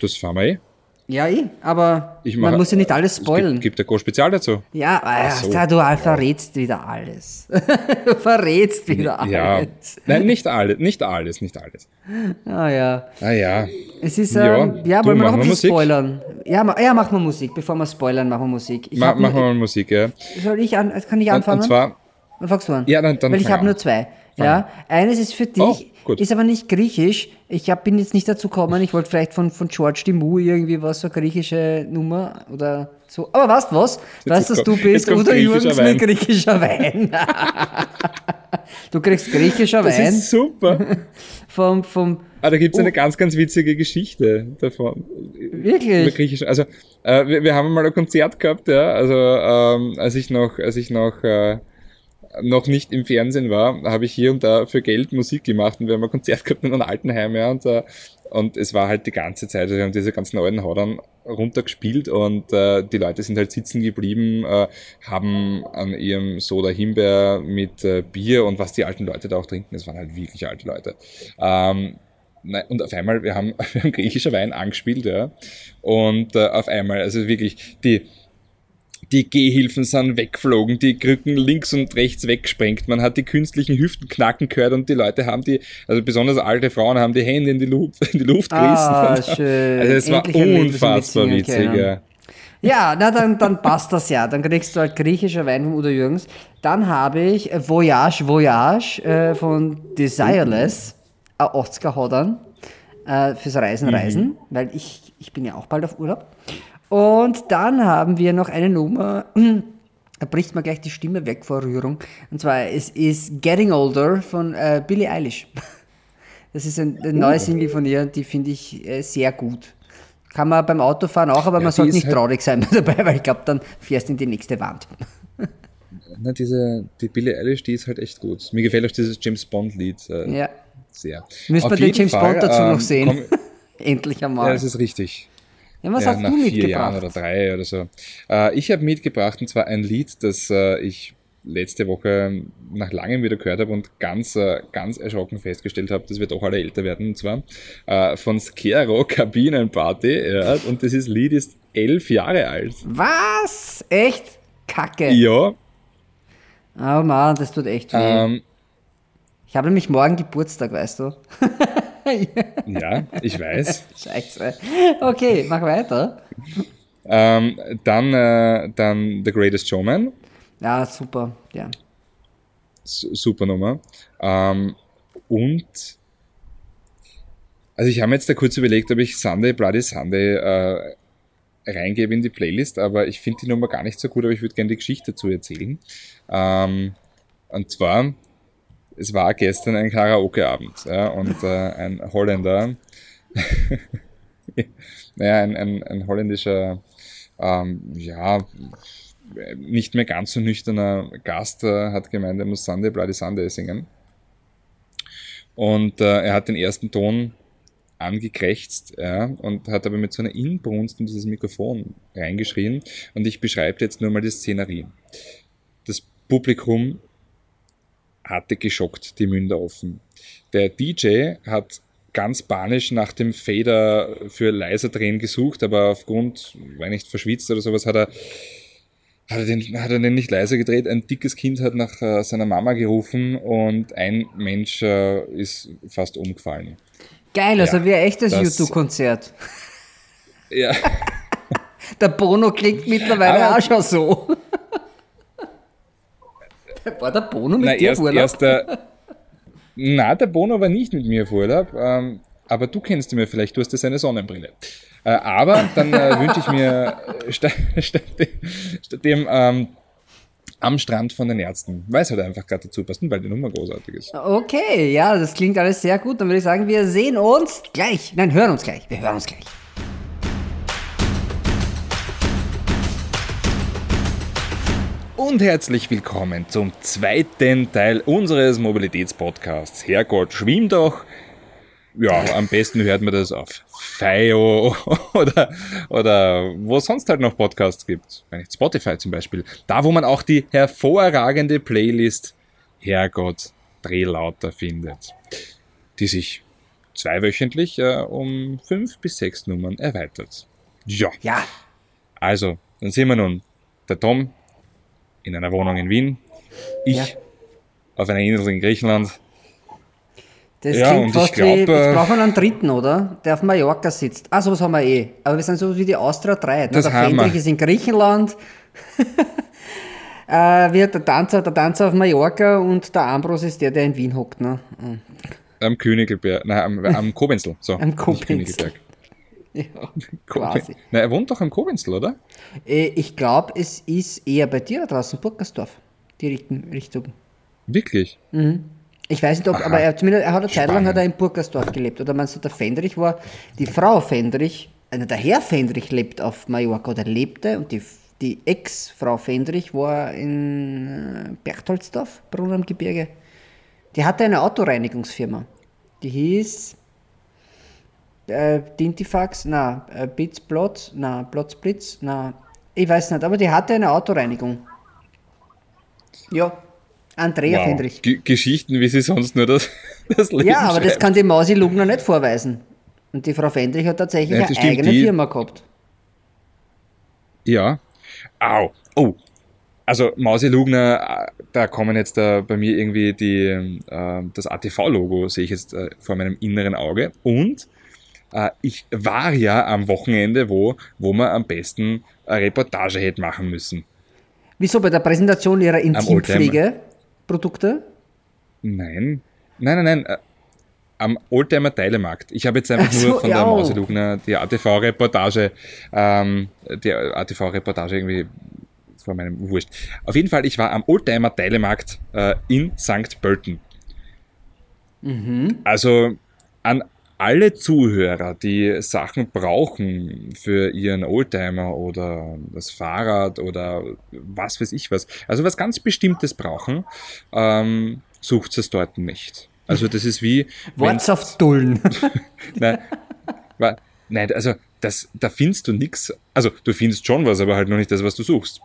das fahren wir eh. Ja, eh, aber Ich man mach- muss ja nicht alles Es spoilen. gibt, gibt ein Go-Spezial dazu. ja, ah, so. da, du verrätst wieder alles. du verrätst wieder Ja. alles. Nein, nicht alles, nicht alles, nicht alles. Ah ja. Ah ja. Es ist, Ja, ähm, ja, du, wollen wir noch machen ein bisschen Musik? spoilern? Ja, ma, ja, machen wir Musik. Bevor wir spoilern, machen wir Musik. Ich Ma, machen wir mal Musik, ja. Soll ich an, kann ich anfangen? und zwar, Dann fangst du an. Ja, dann- dann Weil ich habe nur zwei. Ja, eines ist für dich, Oh, ist aber nicht griechisch. Ich hab, bin jetzt nicht dazu gekommen. Ich wollte vielleicht von, von George Dimou irgendwie was, so eine griechische Nummer oder so. Aber weißt was? Weißt du, dass du bist? Oder Jürgens mit griechischer Wein. du kriegst griechischer das Wein ist super. vom, vom, Ah, da gibt es Oh. eine ganz, ganz witzige Geschichte davon. Wirklich? Also, äh, wir, wir haben mal ein Konzert gehabt, ja, also ähm, als ich noch, als ich noch, äh, noch nicht im Fernsehen war, habe ich hier und da für Geld Musik gemacht und wir haben ein Konzert gehabt in einem Altenheim, ja, und, äh, und es war halt die ganze Zeit, also wir haben diese ganzen alten Haudern runtergespielt und äh, die Leute sind halt sitzen geblieben, äh, haben an ihrem Soda Himbeer mit Bier und was die alten Leute da auch trinken, das waren halt wirklich alte Leute. Ähm, Nein, und auf einmal, wir haben, wir haben griechischer Wein angespielt, ja. Und äh, auf einmal, also wirklich, die, die Gehhilfen sind weggeflogen, die Krücken links und rechts weggesprengt, man hat die künstlichen Hüften knacken gehört und die Leute haben die, also besonders alte Frauen haben die Hände in die Luft, in die Luft Ah, gerissen. schön. Also es war Endlich unfassbar witzig, ja. Ja, na dann, dann passt das ja. Dann kriegst du halt griechischer Wein von Udo Jürgens. Dann habe ich Voyage, Voyage äh, von Desireless, ein 80er Hodern, äh, fürs Reisen, Reisen, weil ich, ich bin ja auch bald auf Urlaub. Und dann haben wir noch eine Nummer, da bricht mir gleich die Stimme weg vor Rührung. Und zwar, es ist Getting Older von äh, Billie Eilish. Das ist ein, eine neue Single von ihr, die finde ich äh, sehr gut. Kann man beim Autofahren auch, aber man die sollte nicht halt- traurig sein dabei, weil ich glaube, dann fährst du in die nächste Wand. Na, diese, die Billie Eilish, die ist halt echt gut. Mir gefällt auch dieses James Bond Lied äh, Ja. sehr. Müssen Auf wir den James Fall, Bond dazu ähm, noch sehen? Endlich Ja, einmal. das ist richtig. Ja, was ja, hast nach du vier Jahren mitgebracht? oder drei oder so. Äh, ich habe mitgebracht und zwar ein Lied, das äh, ich letzte Woche nach langem wieder gehört habe und ganz, äh, ganz erschrocken festgestellt habe, dass wir doch alle älter werden. Und zwar äh, von Skero Kabinenparty. Ja, und dieses Lied ist elf Jahre alt. Was? Echt? Kacke. Ja, Oh Mann, das tut echt weh. ähm, ich habe nämlich morgen Geburtstag, weißt du. ja, ich weiß. Scheiße. Okay, mach weiter. Ähm, dann, äh, dann The Greatest Showman. Ja, super. Ja. S- super Nummer. Ähm, und also ich habe mir jetzt da kurz überlegt, ob ich Sunday Bloody Sunday äh, reingebe in die Playlist, aber ich finde die Nummer gar nicht so gut, aber ich würde gerne die Geschichte dazu erzählen. Ähm, und zwar, es war gestern ein Karaoke-Abend ja, und äh, ein Holländer, naja, ein, ein, ein holländischer, ähm, ja, nicht mehr ganz so nüchterner Gast äh, hat gemeint, er muss Sunday Bloody Sunday singen. Und äh, er hat den ersten Ton angekrächzt ja, und hat aber mit so einer Inbrunst in dieses Mikrofon reingeschrien. Und ich beschreibe jetzt nur mal die Szenerie. Das Publikum hatte geschockt die Münder offen. Der DJ hat ganz panisch nach dem Fader für leiser drehen gesucht, aber aufgrund, weil nicht verschwitzt oder sowas, hat er hat er, den, hat er den nicht leiser gedreht. Ein dickes Kind hat nach äh, seiner Mama gerufen und ein Mensch äh, ist fast umgefallen. Geil, also Ja, wie ein echtes das- YouTube-Konzert. Ja, Der Bono klingt mittlerweile Aber- auch schon so. War der Bono mit na, dir erst, Urlaub? erst der, na, der Bono war nicht mit mir auf Urlaub, ähm, aber du kennst ihn ja vielleicht, du hast ja seine Sonnenbrille. Äh, aber dann äh, wünsche ich mir äh, statt, statt, statt dem ähm, am Strand von den Ärzten, weil es halt einfach gerade dazu passt und weil die Nummer großartig ist. Okay, ja, das klingt alles sehr gut. Dann würde ich sagen, wir sehen uns gleich. Nein, hören uns gleich. Wir hören uns gleich. Und herzlich willkommen zum zweiten Teil unseres Mobilitätspodcasts. Herrgott, schwimm doch. Ja, am besten hört man das auf FIO oder, oder wo es sonst halt noch Podcasts gibt. Wenn nicht Spotify zum Beispiel. Da, wo man auch die hervorragende Playlist Herrgott Drehlauter findet. Die sich zweiwöchentlich äh, um fünf bis sechs Nummern erweitert. Ja. Ja, Also, dann sind wir nun der Tom in einer Wohnung in Wien, ich Ja. auf einer Insel in Griechenland. das Ja, und klingt ich fast glaub, wie, jetzt äh, brauchen wir einen dritten, oder? Der auf Mallorca sitzt. Ah, sowas haben wir eh. Aber wir sind so wie die Austria 3. Ne? Das der Fendrich wir. ist in Griechenland. äh, wie der Tanzer, der Tanzer auf Mallorca und der Ambros ist der, der in Wien hockt. Ne? Mhm. Am Königelberg, nein, am, am Kobenzl. So, Am. Königelberg. Ja, quasi. Na, er wohnt doch am Kobenzl, oder? Äh, Ich glaube, es ist eher bei dir da draußen, Burgersdorf. Die Richtung. Wirklich? Ich weiß nicht, ob, Aha. aber er, zumindest, er hat eine Zeit lang hat er in Burgersdorf gelebt. Oder meinst du, der Fendrich war, die Frau Fendrich, also der Herr Fendrich lebt auf Mallorca oder lebte und die, die Ex-Frau Fendrich war in äh, Berchtoldsdorf, Brunn am Gebirge. Die hatte eine Autoreinigungsfirma. Die hieß äh, Dintifax, na, äh, Blitzplotz, na, Plotzblitz, na, ich weiß nicht, aber die hatte eine Autoreinigung. Ja, Andrea Wow. Fendrich. G Geschichten, wie sie sonst nur das, das Leben Ja, aber das schreibt. kann die Mausi Lugner nicht vorweisen. Und die Frau Fendrich hat tatsächlich das eine stimmt, eigene die- Firma gehabt. Ja, Au. Oh. Also Mausi Lugner, äh, da kommen jetzt äh, bei mir irgendwie die, äh, das ATV-Logo, sehe ich jetzt äh, vor meinem inneren Auge. Und äh, ich war ja am Wochenende, wo, wo man am besten eine Reportage hätte machen müssen. Wieso bei der Präsentation ihrer Intimpflegeprodukte? Nein, nein, nein, nein. äh, Am Oldtimer Teilemarkt. Ich habe jetzt einfach Ach so, nur von ja, der. Mauselugner die ATV-Reportage, ähm, die ATV-Reportage irgendwie vor meinem Wurscht. Auf jeden Fall, ich war am Oldtimer Teilemarkt äh, in St. Pölten. Mhm. Also an alle Zuhörer, die Sachen brauchen für ihren Oldtimer oder das Fahrrad oder was weiß ich was, also was ganz Bestimmtes brauchen, ähm, sucht es dort nicht. Also das ist wie Worts auf Dullen. Nein, nein, also das, da findest du nichts. Also du findest schon was, aber halt noch nicht das, was du suchst.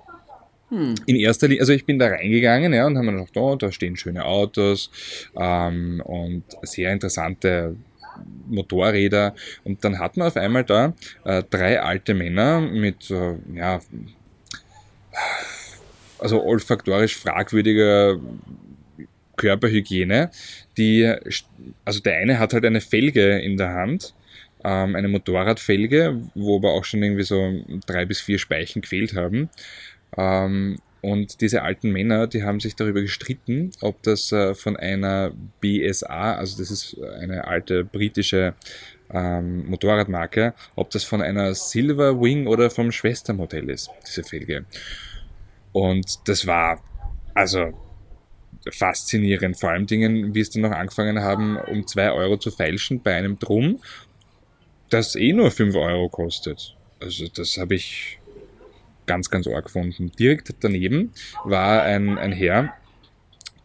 In erster Linie, also ich bin da reingegangen ja, und haben mir gedacht, oh, da stehen schöne Autos ähm, und sehr interessante Motorräder. Und dann hat man auf einmal da äh, drei alte Männer mit, äh, ja, also olfaktorisch fragwürdiger Körperhygiene, die, also der eine hat halt eine Felge in der Hand, ähm, eine Motorradfelge, wo aber auch schon irgendwie so drei bis vier Speichen gefehlt haben. Ähm, und diese alten Männer, die haben sich darüber gestritten, ob das äh, von einer BSA, also das ist eine alte britische ähm, Motorradmarke, ob das von einer Silver Wing oder vom Schwestermodell ist, diese Felge. Und das war, also faszinierend. Vor allem Dingen, wie es dann noch angefangen haben, um 2 Euro zu feilschen bei einem Drum, das eh nur 5 Euro kostet. Also das habe ich ganz, ganz arg gefunden. Direkt daneben war ein, ein Herr,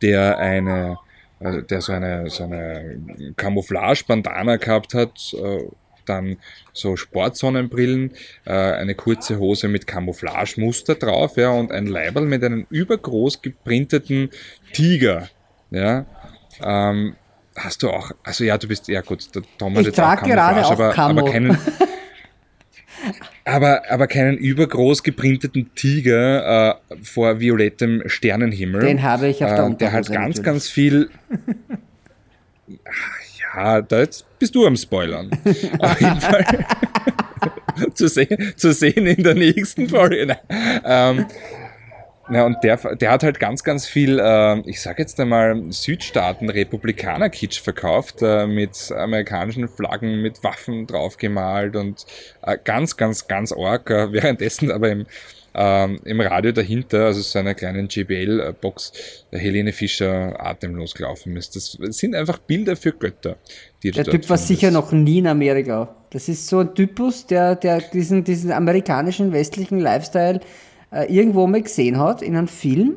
der eine, also der so eine, so eine Camouflage-Bandana gehabt hat, äh, dann so Sportsonnenbrillen, äh, eine kurze Hose mit Camouflage-Muster drauf, ja, und ein Leiberl mit einem übergroß geprinteten Tiger, ja. Ähm, hast du auch, also ja, du bist, ja gut, der Tom hat Ich jetzt auch Camouflage, auch aber, Camo. aber keinen, aber, aber keinen übergroß geprinteten Tiger äh, vor violettem Sternenhimmel. Den habe ich auf der äh, Der Unterhose ganz, natürlich. ganz viel. Ja, da jetzt bist du am Spoilern. Auf jeden Fall. zu, sehen, zu sehen in der nächsten Folge. Ähm, na, und der, der hat halt ganz, ganz viel, äh, ich sag jetzt einmal, Südstaaten-Republikaner-Kitsch verkauft, äh, mit amerikanischen Flaggen, mit Waffen draufgemalt und äh, ganz, ganz, ganz arg. Äh, währenddessen aber im, ähm, im Radio dahinter, also so einer kleinen JBL-Box, der Helene Fischer atemlos gelaufen ist. Das sind einfach Bilder für Götter. Die Der Typ war sicher noch nie in Amerika. Das ist so ein Typus, der, der diesen, diesen amerikanischen westlichen Lifestyle äh, irgendwo mal gesehen hat, in einem Film,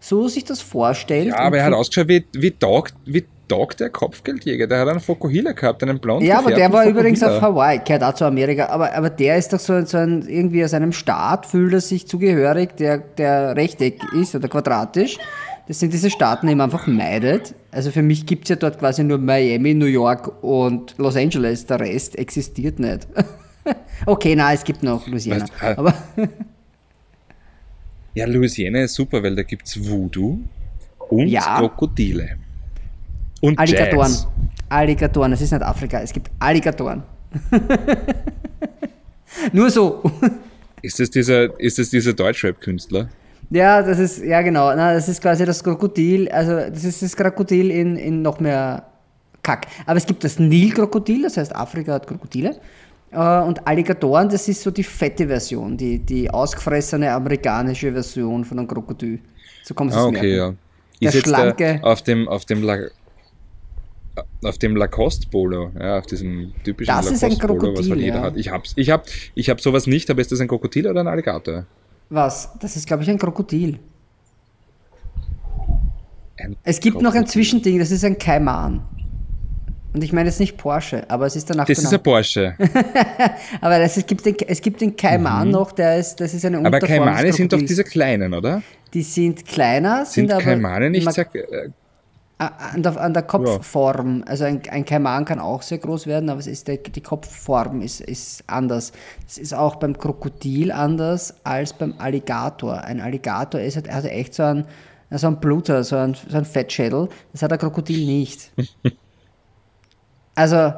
so sich das vorstellt. Ja, aber er hat ausgeschaut wie, wie, Dog, wie Dog der Kopfgeldjäger. Der hat einen Fokuhila gehabt, einen blonden Ja, aber der war übrigens Fokuhila. auf Hawaii, gehört auch zu Amerika, aber, aber der ist doch so, so ein, irgendwie aus einem Staat, fühlt er sich zugehörig, der, der rechteckig ist oder quadratisch. Das sind diese Staaten, die man einfach meidet. Also für mich gibt es ja dort quasi nur Miami, New York und Los Angeles. Der Rest existiert nicht. okay, na, es gibt noch Louisiana. Weißt, äh, Aber Ja, Louisiana ist super, weil da gibt's Voodoo und Ja. Krokodile. Und Alligatoren. Jazz. Alligatoren, das ist nicht Afrika, es gibt Alligatoren. nur so. Ist das dieser, ist das dieser Deutschrap-Künstler? Ja, das ist, ja genau, na, das ist quasi das Krokodil, also das ist das Krokodil in, in noch mehr Kack. Aber es gibt das Nilkrokodil, das heißt Afrika hat Krokodile. Äh, Und Alligatoren, das ist so die fette Version, die, die ausgefressene amerikanische Version von einem Krokodil. So kann man Ah, es okay, merken. ja. Der Ist jetzt schlanke- auf dem, auf dem, La auf dem Lacoste-Polo, ja, auf diesem typischen Das ist ein Lacoste-Polo, was Krokodil, halt jeder ja. hat. Ich hab's, ich hab, ich hab sowas nicht, aber ist das ein Krokodil oder ein Alligator? Was? Das ist, glaube ich, ein Krokodil. Ein Es gibt noch ein Krokodil. Zwischending, das ist ein Kaiman. Und ich meine jetzt nicht Porsche, aber es ist danach Das ist ein Porsche. Aber das, es, gibt den, es gibt den Kaiman noch, der ist, das ist eine Mhm. aber des sind doch diese kleinen, oder? Die sind kleiner, sind, Sind aber... Nicht sehr, äh, An der, an der Kopfform. Ja. Also ein, ein Kaiman kann auch sehr groß werden, aber es ist der, die Kopfform ist, ist anders. Es ist auch beim Krokodil anders als beim Alligator. Ein Alligator ist halt, hat echt so ein, so ein Bluter, so ein, so ein Fettschädel. Das hat der Krokodil nicht. Also,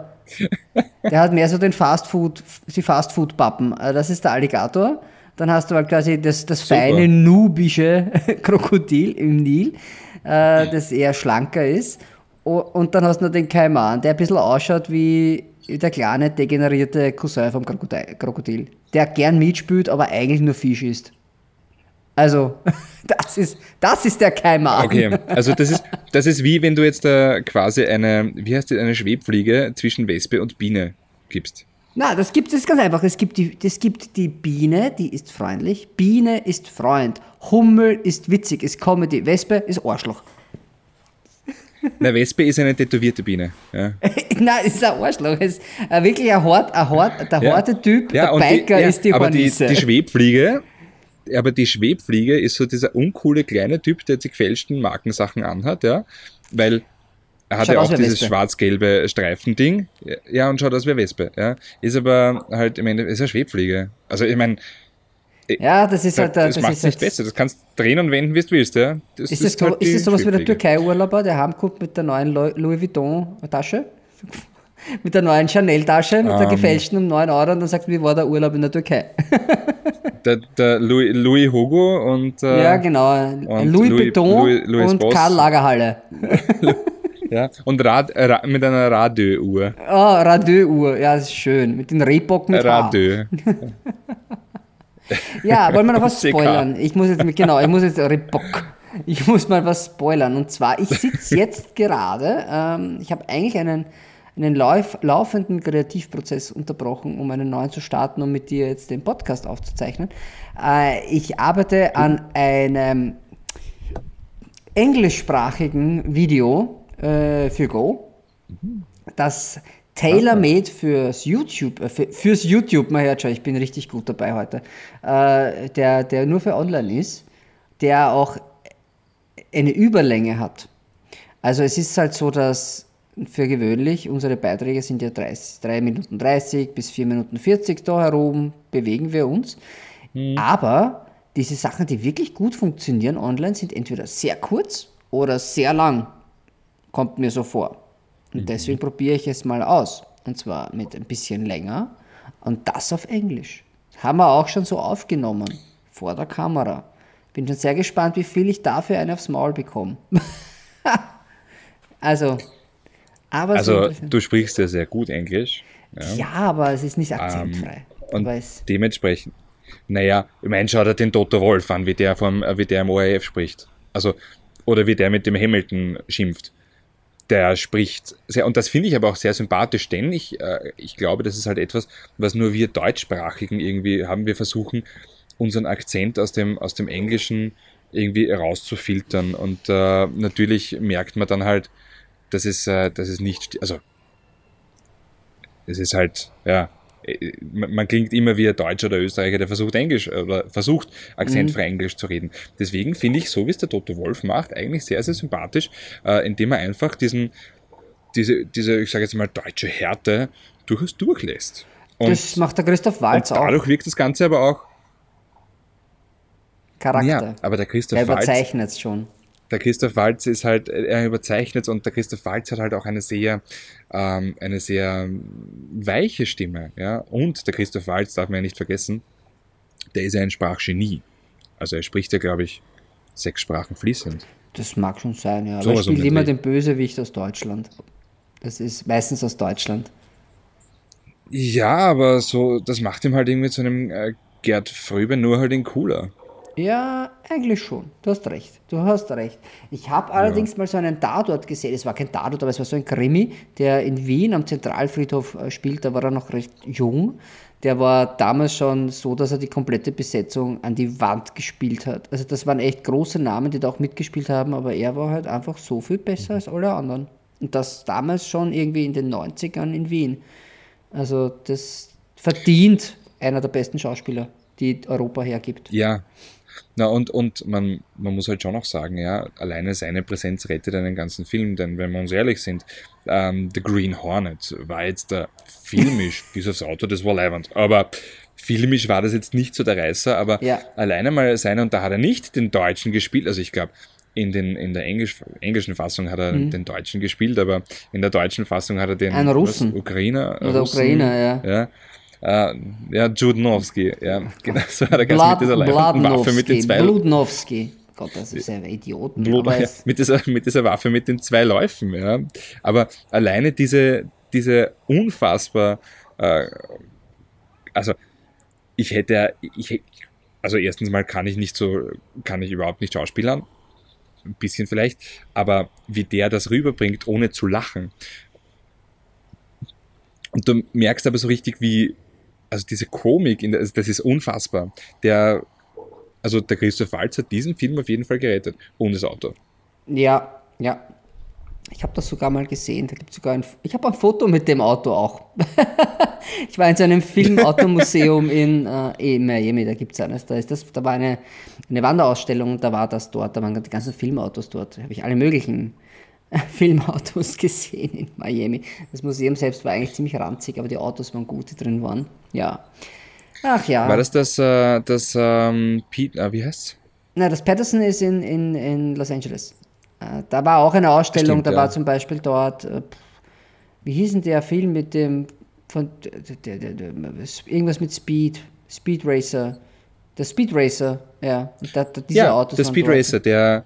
der hat mehr so den Fastfood, die Fastfood-Pappen. Also das ist der Alligator. Dann hast du halt quasi das, das feine nubische Krokodil im Nil, äh, das eher schlanker ist. Und dann hast du noch den Kaiman, der ein bisschen ausschaut wie der kleine degenerierte Cousin vom Krokodil. Der gern mitspielt, aber eigentlich nur Fisch isst. Also, das ist, das ist der Kaiman. Okay, also das ist, das ist wie wenn du jetzt äh, quasi eine, wie heißt die, eine Schwebfliege zwischen Wespe und Biene gibst. Na, das gibt es ganz einfach. Es gibt, die, es gibt die Biene, die ist freundlich. Biene ist Freund. Hummel ist witzig, ist Comedy. Wespe ist Arschloch. Na, Wespe ist eine tätowierte Biene. Ja. Nein, es ist ein Arschloch. Ist wirklich ein hart, ein hart, der ja. harte Typ, ja, der Biker die, ja, ist die Aber die, die Schwebfliege, aber die Schwebfliege ist so dieser uncoole kleine Typ, der die gefälschten Markensachen anhat, ja. Weil er hat ja auch dieses schwarz-gelbe Streifending. Ja, und schaut aus wie Wespe. Ja. Ist aber halt im Endeffekt, ist eine Schwebfliege. Also ich meine, ja, das ist halt. Das, das macht es nicht besser. Das kannst drehen und wenden, wie du willst. Ja. Das, ist, das, das halt ist das sowas wie der Türkei-Urlauber, der heimkommt mit der neuen Louis Vuitton-Tasche? mit der neuen Chanel-Tasche, mit um, der ähm. gefälschten um 9 Euro und dann sagt, wie war der Urlaub in der Türkei? der, der Louis, Louis, Hugo und. Äh, ja, genau. Louis, Louis Vuitton Louis, Louis und Boss. Karl Lagerhalle. Ja, und Rad, Ra mit einer Radio-Uhr. Oh, Radio-Uhr, ja, das ist schön. Mit den Rehbock mit Radio. ja, wollen wir noch was spoilern? Ich muss jetzt, genau, ich muss jetzt Rehbock. Ich muss mal was spoilern. Und zwar, ich sitze jetzt gerade, ähm, ich habe eigentlich einen, einen lauf, laufenden Kreativprozess unterbrochen, um einen neuen zu starten, um mit dir jetzt den Podcast aufzuzeichnen. Äh, ich arbeite an einem englischsprachigen Video äh, für Go, das tailor-made fürs YouTube, äh, für, fürs YouTube, man hört schon, ich bin richtig gut dabei heute, äh, der, der nur für online ist, der auch eine Überlänge hat. Also es ist halt so, dass für gewöhnlich, unsere Beiträge sind ja 30, 3 Minuten 30 bis 4 Minuten 40 da herum, bewegen wir uns. Mhm. Aber diese Sachen, die wirklich gut funktionieren online, sind entweder sehr kurz oder sehr lang kommt mir so vor. Und mhm. deswegen probiere ich es mal aus. Und zwar mit ein bisschen länger und das auf Englisch. Haben wir auch schon so aufgenommen, vor der Kamera. Bin schon sehr gespannt, wie viel ich dafür eine aufs Maul bekomme. also, aber also so du sprichst ja sehr gut Englisch. Ja, ja aber es ist nicht ähm, akzentfrei. Um, und dementsprechend, naja, ich meine, schau dir den Toto Wolf an, wie der, vom, wie der im ORF spricht. Also, oder wie der mit dem Hamilton schimpft der spricht sehr, und das finde ich aber auch sehr sympathisch, denn ich, äh, ich glaube, das ist halt etwas, was nur wir Deutschsprachigen irgendwie haben. Wir versuchen, unseren Akzent aus dem, aus dem Englischen irgendwie rauszufiltern. Und äh, natürlich merkt man dann halt, dass es, äh, dass es nicht, also es ist halt, ja, man klingt immer wie ein Deutscher oder Österreicher, der versucht Englisch oder versucht akzentfrei mhm. Englisch zu reden. Deswegen finde ich, so wie es der Toto Wolf macht, eigentlich sehr, sehr sympathisch, äh, indem er einfach diesen, diese, diese, ich sage jetzt mal, deutsche Härte durchaus durchlässt. Und, das macht der Christoph Walz auch. Dadurch wirkt das Ganze aber auch Charakter. Ja, aber der Christoph er überzeichnet es schon der Christoph Waltz ist halt, er überzeichnet und der Christoph Waltz hat halt auch eine sehr, ähm, eine sehr weiche Stimme, ja. Und der Christoph Waltz darf man ja nicht vergessen, der ist ja ein Sprachgenie. Also er spricht ja, glaube ich, sechs Sprachen fließend. Das mag schon sein, ja. Aber so er spielt immer den Bösewicht aus Deutschland. Das ist meistens aus Deutschland. Ja, aber so, das macht ihm halt irgendwie zu einem äh, Gerd Fröbe nur halt in cooler. Ja, eigentlich schon. Du hast recht. Du hast recht. Ich habe allerdings ja. mal so einen Tatort gesehen. Es war kein Tatort, aber es war so ein Krimi, der in Wien am Zentralfriedhof äh, spielt. Da war er noch recht jung. Der war damals schon so, dass er die komplette Besetzung an die Wand gespielt hat. Also das waren echt große Namen, die da auch mitgespielt haben, aber er war halt einfach so viel besser als alle anderen. Und das damals schon irgendwie in den 90ern in Wien. Also das verdient einer der besten Schauspieler, die Europa hergibt. Ja, Na, und, und man, man muss halt schon auch sagen, ja, alleine seine Präsenz rettet einen ganzen Film, denn wenn wir uns ehrlich sind, ähm, The Green Hornet war jetzt der filmisch, dieses Auto, das war leibend, aber filmisch war das jetzt nicht so der Reißer, aber Ja. alleine mal seine, und da hat er nicht den Deutschen gespielt, also ich glaube, in, den, in der Englisch, englischen Fassung hat er den Deutschen gespielt, aber in der deutschen Fassung hat er den Mhm. Russen. Was, Ukrainer. Oder Russen, Ukrainer, ja. Ja, äh, ja Judnowski, ja, genau, so hat er ganz mit dieser Waffe mit den zwei Bludnowski. Gott, das ist ja Idioten. Blut, ja, mit, dieser, mit dieser Waffe mit den zwei Läufen, ja. Aber alleine diese, diese unfassbar, äh, also ich hätte, ich, also erstens mal kann ich nicht so, kann ich überhaupt nicht schauspielern, ein bisschen vielleicht, aber wie der das rüberbringt, ohne zu lachen. Und du merkst aber so richtig, wie, also diese Komik, der, also das ist unfassbar. Der, also der Christoph Waltz hat diesen Film auf jeden Fall gerettet. Und das Auto. ja, ja. Ich habe das sogar mal gesehen. Da gibt's sogar ein, ich habe ein Foto mit dem Auto auch. ich war in so einem Filmautomuseum in, äh, in Miami, da gibt es eines. Da, ist das, da war eine, eine Wanderausstellung, da war das dort. Da waren die ganzen Filmautos dort. Da habe ich alle möglichen Filmautos gesehen in Miami. Das Museum selbst war eigentlich ziemlich ranzig, aber die Autos waren gut, die drin waren. Ja. Ach ja. War das das, äh, das ähm, Pete, äh, wie heißt's? Na, das Patterson ist in, in, in Los Angeles. Äh, Da war auch eine Ausstellung, Stimmt, da ja. war zum Beispiel dort, äh, wie hieß denn der Film mit dem, von, der, der, der, irgendwas mit Speed, Speed Racer, der Speed Racer, ja, da, da, diese ja, Autos der Speed. Racer, der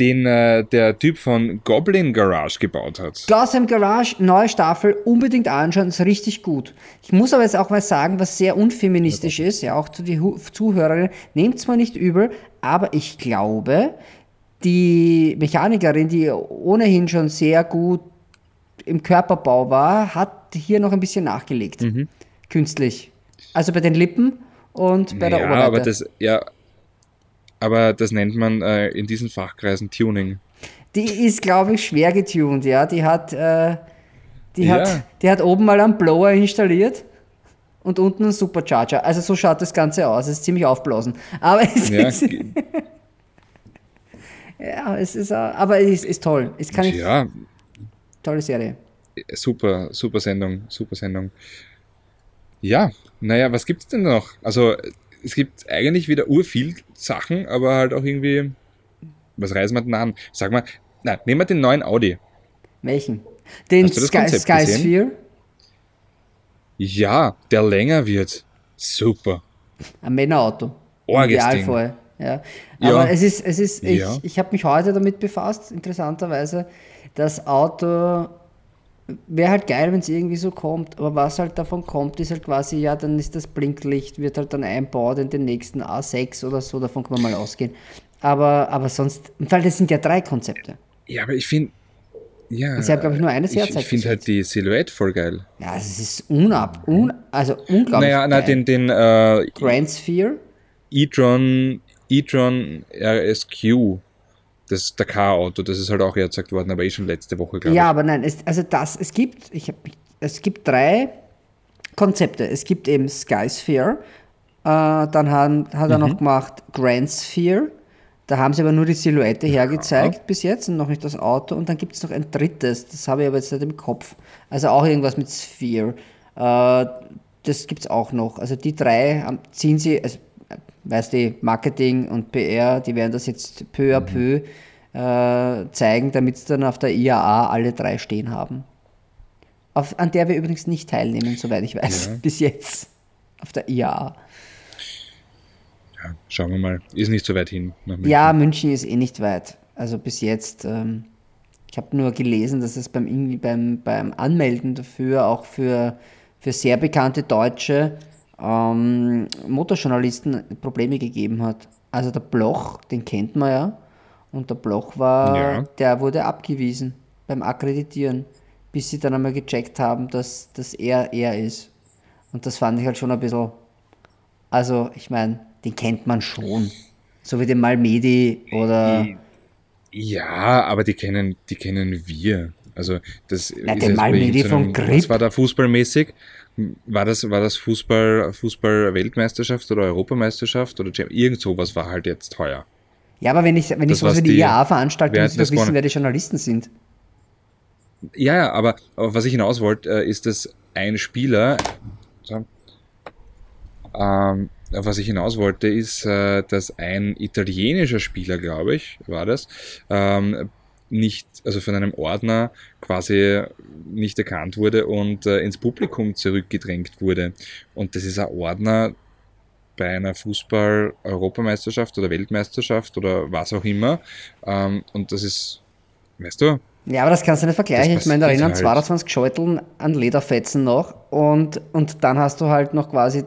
den äh, der Typ von Goblin Garage gebaut hat. Gotham Garage, neue Staffel, unbedingt anschauen, ist richtig gut. Ich muss aber jetzt auch mal sagen, was sehr unfeministisch ist, ja auch zu die Hu- Zuhörerinnen, nehmt es mal nicht übel, aber ich glaube, die Mechanikerin, die ohnehin schon sehr gut im Körperbau war, hat hier noch ein bisschen nachgelegt. Mhm. Künstlich. Also bei den Lippen und bei der ja, Oberweite. aber das, ja, aber das nennt man äh, in diesen Fachkreisen Tuning. Die ist, glaube ich, schwer getuned, ja. Die hat, äh, die, Ja. hat, die hat oben mal einen Blower installiert und unten einen Supercharger. Also so schaut das Ganze aus. Es ist ziemlich aufblasen. Aber es Ja, ist, ja, es ist, aber es ist, ist toll. Es kann ich, ja, tolle Serie. super, super Sendung, super Sendung. Ja, naja, was gibt's denn noch? Also, es gibt eigentlich wieder urviel Sachen, aber halt auch irgendwie, was reißen wir denn an? Sag mal, na, nehmen wir den neuen Audi. Welchen? Den Sky, Sky? Sphere. Ja, der länger wird. Super. Ein Männerauto. Idealfall. Ja. Ja. Aber es ist, es ist, ich, Ja. ich habe mich heute damit befasst, interessanterweise. Das Auto wäre halt geil, wenn es irgendwie so kommt, aber was halt davon kommt, ist halt quasi, ja, dann ist das Blinklicht, wird halt dann einbaut in den nächsten A6 oder so, davon kann man mal ausgehen. Aber, aber sonst, weil das sind ja drei Konzepte. Ja, aber ich finde, ja. Sie haben, glaub ich, nur eines ich, ich finde halt die Silhouette voll geil. Ja, es ist unab, un, also unglaublich Naja, na, den, den äh, Grand Sphere, e-tron, e-tron RSQ, das Dakar-Auto, das ist halt auch erzeugt worden, aber eh schon letzte Woche, glaube Ja, aber nein, es, also das, es gibt, ich hab, es gibt drei Konzepte. Es gibt eben Sky Sphere, äh, dann haben, hat er Mhm. noch gemacht Grand Sphere, da haben sie aber nur die Silhouette hergezeigt bis jetzt und noch nicht das Auto. Und dann gibt es noch ein drittes, das habe ich aber jetzt nicht im Kopf. Also auch irgendwas mit Sphere. Äh, das gibt es auch noch. Also die drei ziehen sie, also, weißt du, Marketing und PR, die werden das jetzt peu à peu äh, zeigen, damit es dann auf der IAA alle drei stehen haben. Auf, an der wir übrigens nicht teilnehmen, soweit ich weiß, Ja. bis jetzt. Auf der IAA. Ja, schauen wir mal. Ist nicht so weit hin. nach München. Ja, München ist eh nicht weit. Also bis jetzt, ähm, ich habe nur gelesen, dass es beim, beim, beim Anmelden dafür auch für, für sehr bekannte Deutsche ähm, Motorjournalisten Probleme gegeben hat. Also der Bloch, den kennt man ja. Und der Bloch war, Ja. der wurde abgewiesen beim Akkreditieren, bis sie dann einmal gecheckt haben, dass, dass er er ist. Und das fand ich halt schon ein bisschen also, ich meine, den kennt man schon. So wie den Malmedi oder. Ja, aber die kennen, die kennen wir. Also das Na, ist den irgendeinem- von Grip. war da fußballmäßig? War das, war das Fußball, Fußball-Weltmeisterschaft oder Europameisterschaft oder Champions- irgend sowas war halt jetzt heuer. Ja, aber wenn ich, wenn ich Das, sowas was wie die IAA veranstalte, wer muss ich doch wissen, wer die Journalisten sind. Ja, ja, aber, aber was ich hinaus wollte, äh, ist, dass ein Spieler, ähm, was ich hinaus wollte, ist, äh, dass ein italienischer Spieler, glaube ich, war das, ähm, nicht, also von einem Ordner quasi nicht erkannt wurde und äh, ins Publikum zurückgedrängt wurde. Und das ist ein Ordner bei einer Fußball-Europameisterschaft oder Weltmeisterschaft oder was auch immer. Ähm, und das ist, weißt du, Ja, aber das kannst du nicht vergleichen. Ich meine, da erinnern halt. 22 Scheuteln an Lederfetzen noch und, und dann hast du halt noch quasi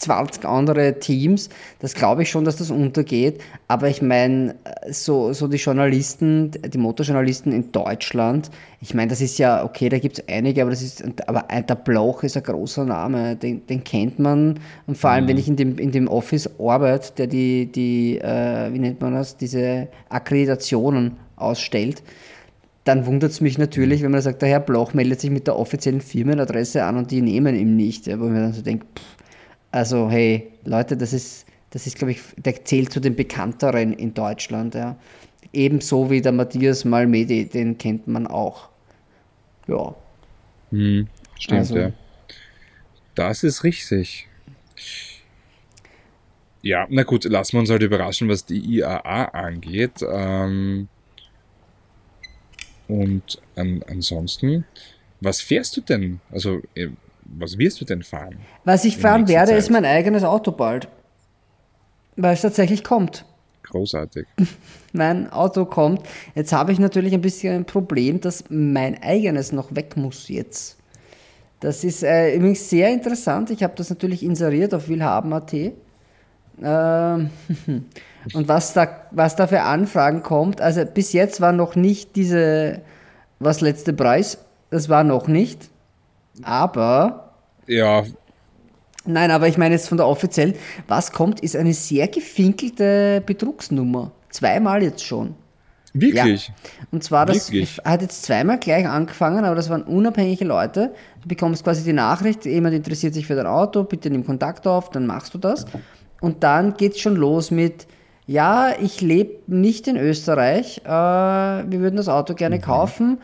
20 andere Teams. Das glaube ich schon, dass das untergeht. Aber ich meine, so, so die Journalisten, die Motorjournalisten in Deutschland, ich meine, das ist ja, okay, da gibt es einige, aber das ist, aber der Bloch ist ein großer Name, den, den kennt man. Und vor allem, wenn ich in dem, in dem Office arbeite, der die, die äh, wie nennt man das, diese Akkreditationen ausstellt, dann wundert es mich natürlich, wenn man sagt, der Herr Bloch meldet sich mit der offiziellen Firmenadresse an und die nehmen ihn nicht. Wo ich mir dann so denke, also hey, Leute, das ist, das ist, glaube ich, der zählt zu den bekannteren in Deutschland. Ja. Ebenso wie der Matthias Malmedi, den kennt man auch. Ja. Hm, stimmt, Also- ja. Das ist richtig. Ja, na gut, lassen wir uns halt überraschen, was die IAA angeht. Ähm, und an, ansonsten, was fährst du denn? Also, äh, was wirst du denn fahren? Was ich fahren werde, Zeit. ist mein eigenes Auto bald. Weil es tatsächlich kommt. Großartig. mein Auto kommt. Jetzt habe ich natürlich ein bisschen ein Problem, dass mein eigenes noch weg muss jetzt. Das ist äh, übrigens sehr interessant. Ich habe das natürlich inseriert auf willhaben.at. Ähm, und was da, was da für Anfragen kommt, also bis jetzt war noch nicht diese, was letzte Preis, das war noch nicht. Aber Ja, Nein, aber ich meine jetzt von der offiziellen, was kommt, ist eine sehr gefinkelte Betrugsnummer. Zweimal jetzt schon. wirklich. Und zwar, das Wirklich? hat jetzt zweimal gleich angefangen, aber das waren unabhängige Leute. Du bekommst quasi die Nachricht, jemand interessiert sich für dein Auto, bitte nimm Kontakt auf, dann machst du das. Und dann geht's schon los mit, ja, ich lebe nicht in Österreich, äh, wir würden das Auto gerne Mhm. kaufen,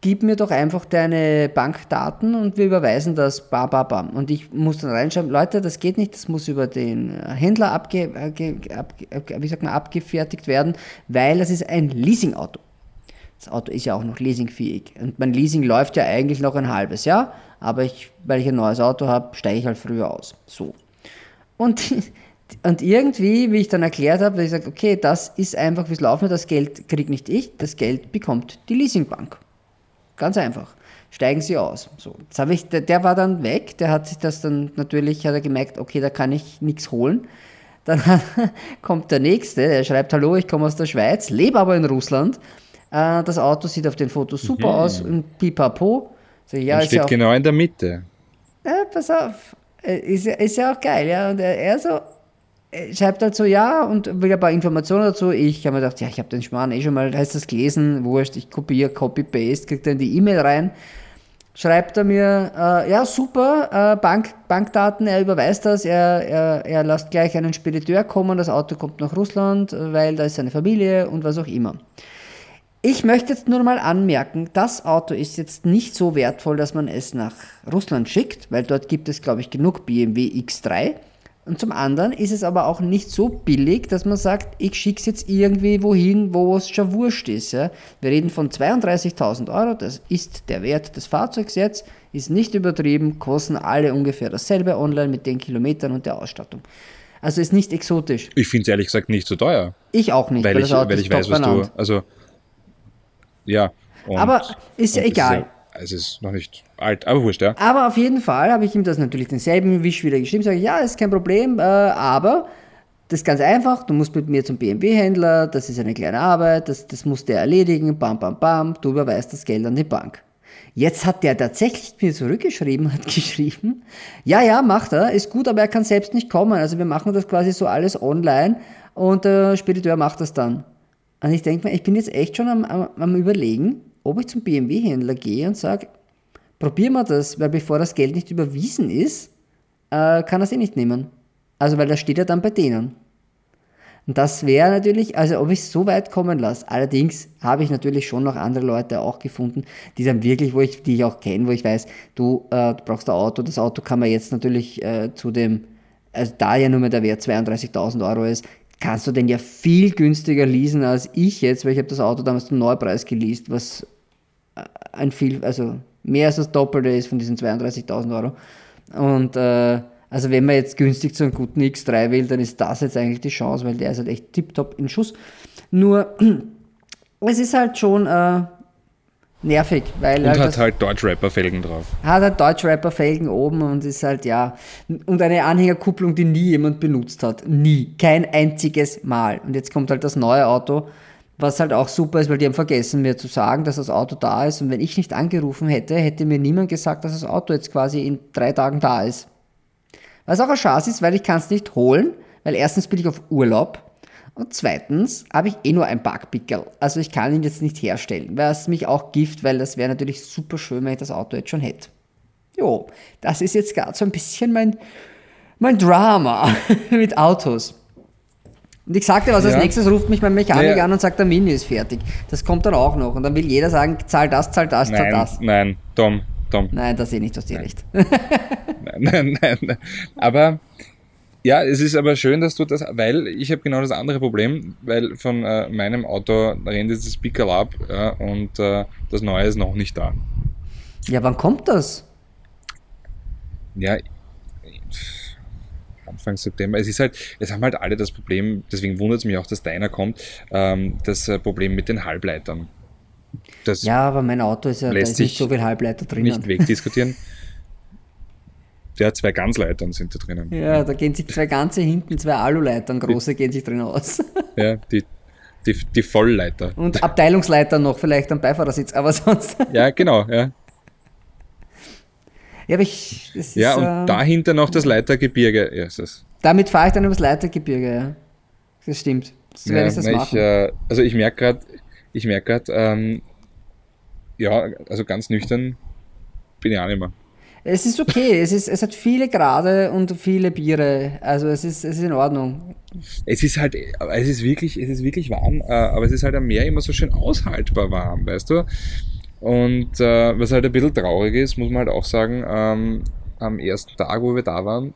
gib mir doch einfach deine Bankdaten und wir überweisen das, bam, bam, bam. Und ich muss dann reinschreiben, Leute, das geht nicht, das muss über den Händler abge, ge- abge, abge, wie sagt man, abgefertigt werden, weil das ist ein Leasingauto. Das Auto ist ja auch noch leasingfähig. Und mein Leasing läuft ja eigentlich noch ein halbes Jahr, aber ich, weil ich ein neues Auto habe, steige ich halt früher aus. So. Und, und irgendwie, wie ich dann erklärt habe, ich sage, okay, das ist einfach, wie es laufen wird, das Geld kriegt nicht ich, das Geld bekommt die Leasingbank. Ganz einfach. Steigen Sie aus. So, jetzt habe ich, der, der war dann weg, der hat sich das dann natürlich, hat er gemerkt, okay, da kann ich nichts holen. Dann kommt der nächste, der schreibt, hallo, ich komme aus der Schweiz, lebe aber in Russland. Äh, das Auto sieht auf den Fotos super aus und pipapo. Ich, ja, und ist ja steht auch, genau in der Mitte. ja, pass auf, Äh, ist, ja- ist ja auch geil, ja. Und er, er so, äh, schreibt halt so, ja, und will ein paar Informationen dazu. Ich habe mir gedacht, ja, ich habe den Schmarrn eh schon mal, heißt das gelesen, wurscht, ich kopiere, copy-paste, kriegt dann die E-Mail rein. Schreibt er mir, äh, ja, super, äh, Bank, Bankdaten, er überweist das, er, er, er lässt gleich einen Spediteur kommen, das Auto kommt nach Russland, weil da ist seine Familie und was auch immer. Ich möchte jetzt nur mal anmerken, das Auto ist jetzt nicht so wertvoll, dass man es nach Russland schickt, weil dort gibt es, glaube ich, genug BMW X3. Und zum anderen ist es aber auch nicht so billig, dass man sagt, ich schicke es jetzt irgendwie wohin, wo es schon wurscht ist. Ja? Wir reden von 32.000 Euro, das ist der Wert des Fahrzeugs jetzt, ist nicht übertrieben, kosten alle ungefähr dasselbe online mit den Kilometern und der Ausstattung. Also ist nicht exotisch. Ich finde es ehrlich gesagt nicht so teuer. Ich auch nicht, Weil ich, das Auto weil ist ich weiß, was du. Also, ja. Und, Aber ist ja und es egal. es ist noch nicht alt, aber wurscht, ja. Aber auf jeden Fall habe ich ihm das natürlich denselben Wisch wieder geschrieben. Sage ich, ja, ist kein Problem, äh, aber das ist ganz einfach. Du musst mit mir zum BMW-Händler, das ist eine kleine Arbeit, das, das muss der erledigen, bam, bam, bam, du überweist das Geld an die Bank. Jetzt hat der tatsächlich mir zurückgeschrieben, hat geschrieben, ja, ja, macht er, ist gut, aber er kann selbst nicht kommen. Also wir machen das quasi so alles online und der Spediteur macht das dann. Und ich denke mir, ich bin jetzt echt schon am, am, am überlegen, ob ich zum BMW-Händler gehe und sage, probier mal das, weil bevor das Geld nicht überwiesen ist, äh, kann er es eh nicht nehmen. Also weil das steht ja dann bei denen. Und das wäre natürlich, also ob ich es so weit kommen lasse. Allerdings habe ich natürlich schon noch andere Leute auch gefunden, die dann wirklich, wo ich, die ich auch kenne, wo ich weiß, du, äh, du brauchst ein Auto, das Auto kann man jetzt natürlich äh, zu dem, also da ja nur mehr der Wert 32.000 Euro ist, kannst du den ja viel günstiger leasen als ich jetzt, weil ich habe das Auto damals zum Neupreis geleast, was äh, ein viel, also mehr als das Doppelte ist von diesen 32.000 Euro. Und äh, also wenn man jetzt günstig zu einem guten X3 will, dann ist das jetzt eigentlich die Chance, weil der ist halt echt tiptop in Schuss. Nur, es ist halt schon äh, nervig, weil... Und halt hat halt Deutsch-Rapper-Felgen drauf. Hat halt Deutsch-Rapper-Felgen oben und ist halt, ja... Und eine Anhängerkupplung, die nie jemand benutzt hat. Nie. Kein einziges Mal. Und jetzt kommt halt das neue Auto, was halt auch super ist, weil die haben vergessen, mir zu sagen, dass das Auto da ist. Und wenn ich nicht angerufen hätte, hätte mir niemand gesagt, dass das Auto jetzt quasi in drei Tagen da ist. Was auch ein Schatz ist, weil ich kann es nicht holen, weil erstens bin ich auf Urlaub und zweitens habe ich eh nur ein Backpickel. Also ich kann ihn jetzt nicht herstellen. Was mich auch gift, weil das wäre natürlich super schön, wenn ich das Auto jetzt schon hätte. Jo, das ist jetzt gerade so ein bisschen mein, mein Drama mit Autos. Und ich sagte was, als Ja. nächstes ruft mich mein Mechaniker Ja. an und sagt, der Mini ist fertig. Das kommt dann auch noch. Und dann will jeder sagen, zahl das, zahl das, zahl Nein, das. nein, Tom, Tom. Nein, das sehe ich nicht, hast dir recht. Nein, nein, nein. Aber ja, es ist aber schön, dass du das, weil ich habe genau das andere Problem, weil von äh, meinem Auto rennt jetzt das Pickel ab ja, und äh, das Neue ist noch nicht da. Ja, wann kommt das? Ja, Anfang September. Es ist halt, es haben halt alle das Problem, deswegen wundert es mich auch, dass deiner kommt, ähm, das äh, Problem mit den Halbleitern. Das Ja, aber mein Auto ist ja, da Lässt ist nicht sich so viel Halbleiter drinnen. nicht wegdiskutieren. Ja, zwei Ganzleitern sind da drinnen. Ja, da gehen sich zwei ganze hinten, zwei Aluleitern, große gehen sich drin aus. Ja, die, die, die Vollleiter. Und Abteilungsleiter noch, vielleicht am Beifahrersitz, aber sonst. Ja, genau, ja. Ja, aber ich. Das ist, Ja, und ähm, dahinter noch das Leitergebirge. Ja, ist das. Damit fahre ich dann übers Leitergebirge, ja. Das stimmt. So werde ich das. Ich, äh, also ich merke gerade, ich merke gerade, ähm, ja, also ganz nüchtern bin ich auch nicht mehr. es ist okay, es, ist, es hat viele Grade und viele Biere. Also es ist, es ist in Ordnung. Es ist halt, es ist wirklich, es ist wirklich warm, äh, aber es ist halt am Meer immer so schön aushaltbar warm, weißt du? Und äh, was halt ein bisschen traurig ist, muss man halt auch sagen, ähm, am ersten Tag, wo wir da waren,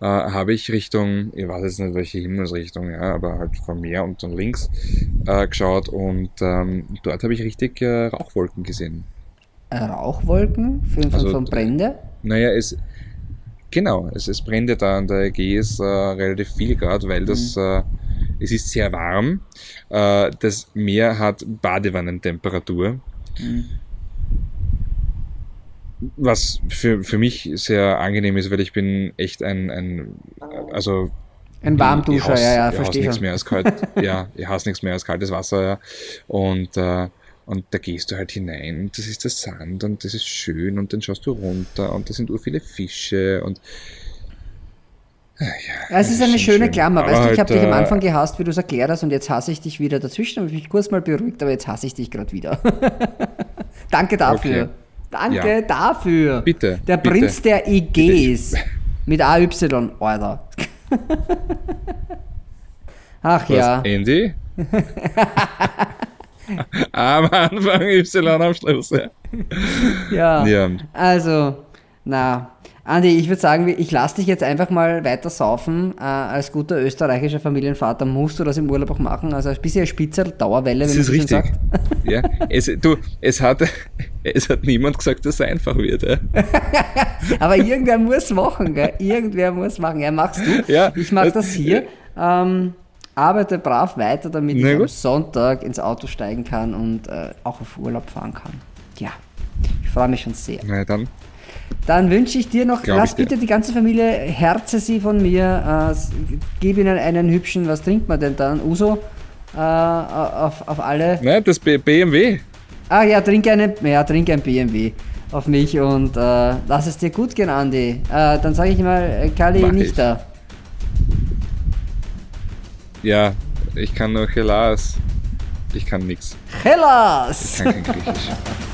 äh, habe ich Richtung, ich weiß jetzt nicht welche Himmelsrichtung, ja, aber halt vom Meer und dann links äh, geschaut und ähm, dort habe ich richtig äh, Rauchwolken gesehen. Äh, Rauchwolken für, von, Also, von Brände. Naja, es, genau, es, es brennt ja da an der Ägäis äh, relativ viel Grad, weil das, äh, es ist sehr warm. Äh, das Meer hat Badewannentemperatur. Was für, für mich sehr angenehm ist, weil ich bin echt ein, ein also Ein ich Warmduscher, hasse- ja, ja, ich verstehe nichts schon. mehr als kalt. ja, ich hasse nichts mehr als kaltes Wasser, ja. Und, äh, und da gehst du halt hinein und das ist der Sand und das ist schön und dann schaust du runter und da sind ur viele Fische und Ja, es ist eine schöne schön. Klammer. Weißt du, ich habe dich am Anfang gehasst, wie du es erklärt hast, und jetzt hasse ich dich wieder. Dazwischen habe ich mich kurz mal beruhigt, aber jetzt hasse ich dich gerade wieder. Danke dafür. Okay. Danke Ja. dafür. Bitte, Der bitte. Prinz der Ägäis. Mit AY, Alter. Ach was, ja. Andy? am Anfang Y am Schluss, ja. ja. Ja. Also, na. Andi, ich würde sagen, ich lasse dich jetzt einfach mal weiter saufen. Äh, als guter österreichischer Familienvater musst du das im Urlaub auch machen. Also ein bisschen Spitzer Dauerwelle, Das wenn ist so schön richtig. sagt. Ja, es, du, es hat, es hat niemand gesagt, dass es einfach wird. Ja. Aber irgendwer muss machen, gell? Irgendwer muss machen. Ja, machst du. Ja, ich mache das- das hier. Ähm, arbeite brav weiter, damit Na ich am gut. Sonntag ins Auto steigen kann und äh, auch auf Urlaub fahren kann. Ja, ich freue mich schon sehr. Na dann, Dann wünsche ich dir noch, Glaub lass ich dir. bitte die ganze Familie, herze sie von mir, äh, gib ihnen einen hübschen, was trinkt man denn dann? Uso? Äh, auf, auf alle. Nein, das B- BMW. Ah ja, trink, eine, ja, trink ein BMW auf mich und äh, lass es dir gut gehen, Andi. Äh, dann sage ich mal, äh, Kali Mach nicht ich. da. Ja, ich kann nur Gelas. Ich kann nix. Hellas! Ich kann kein Griechisch.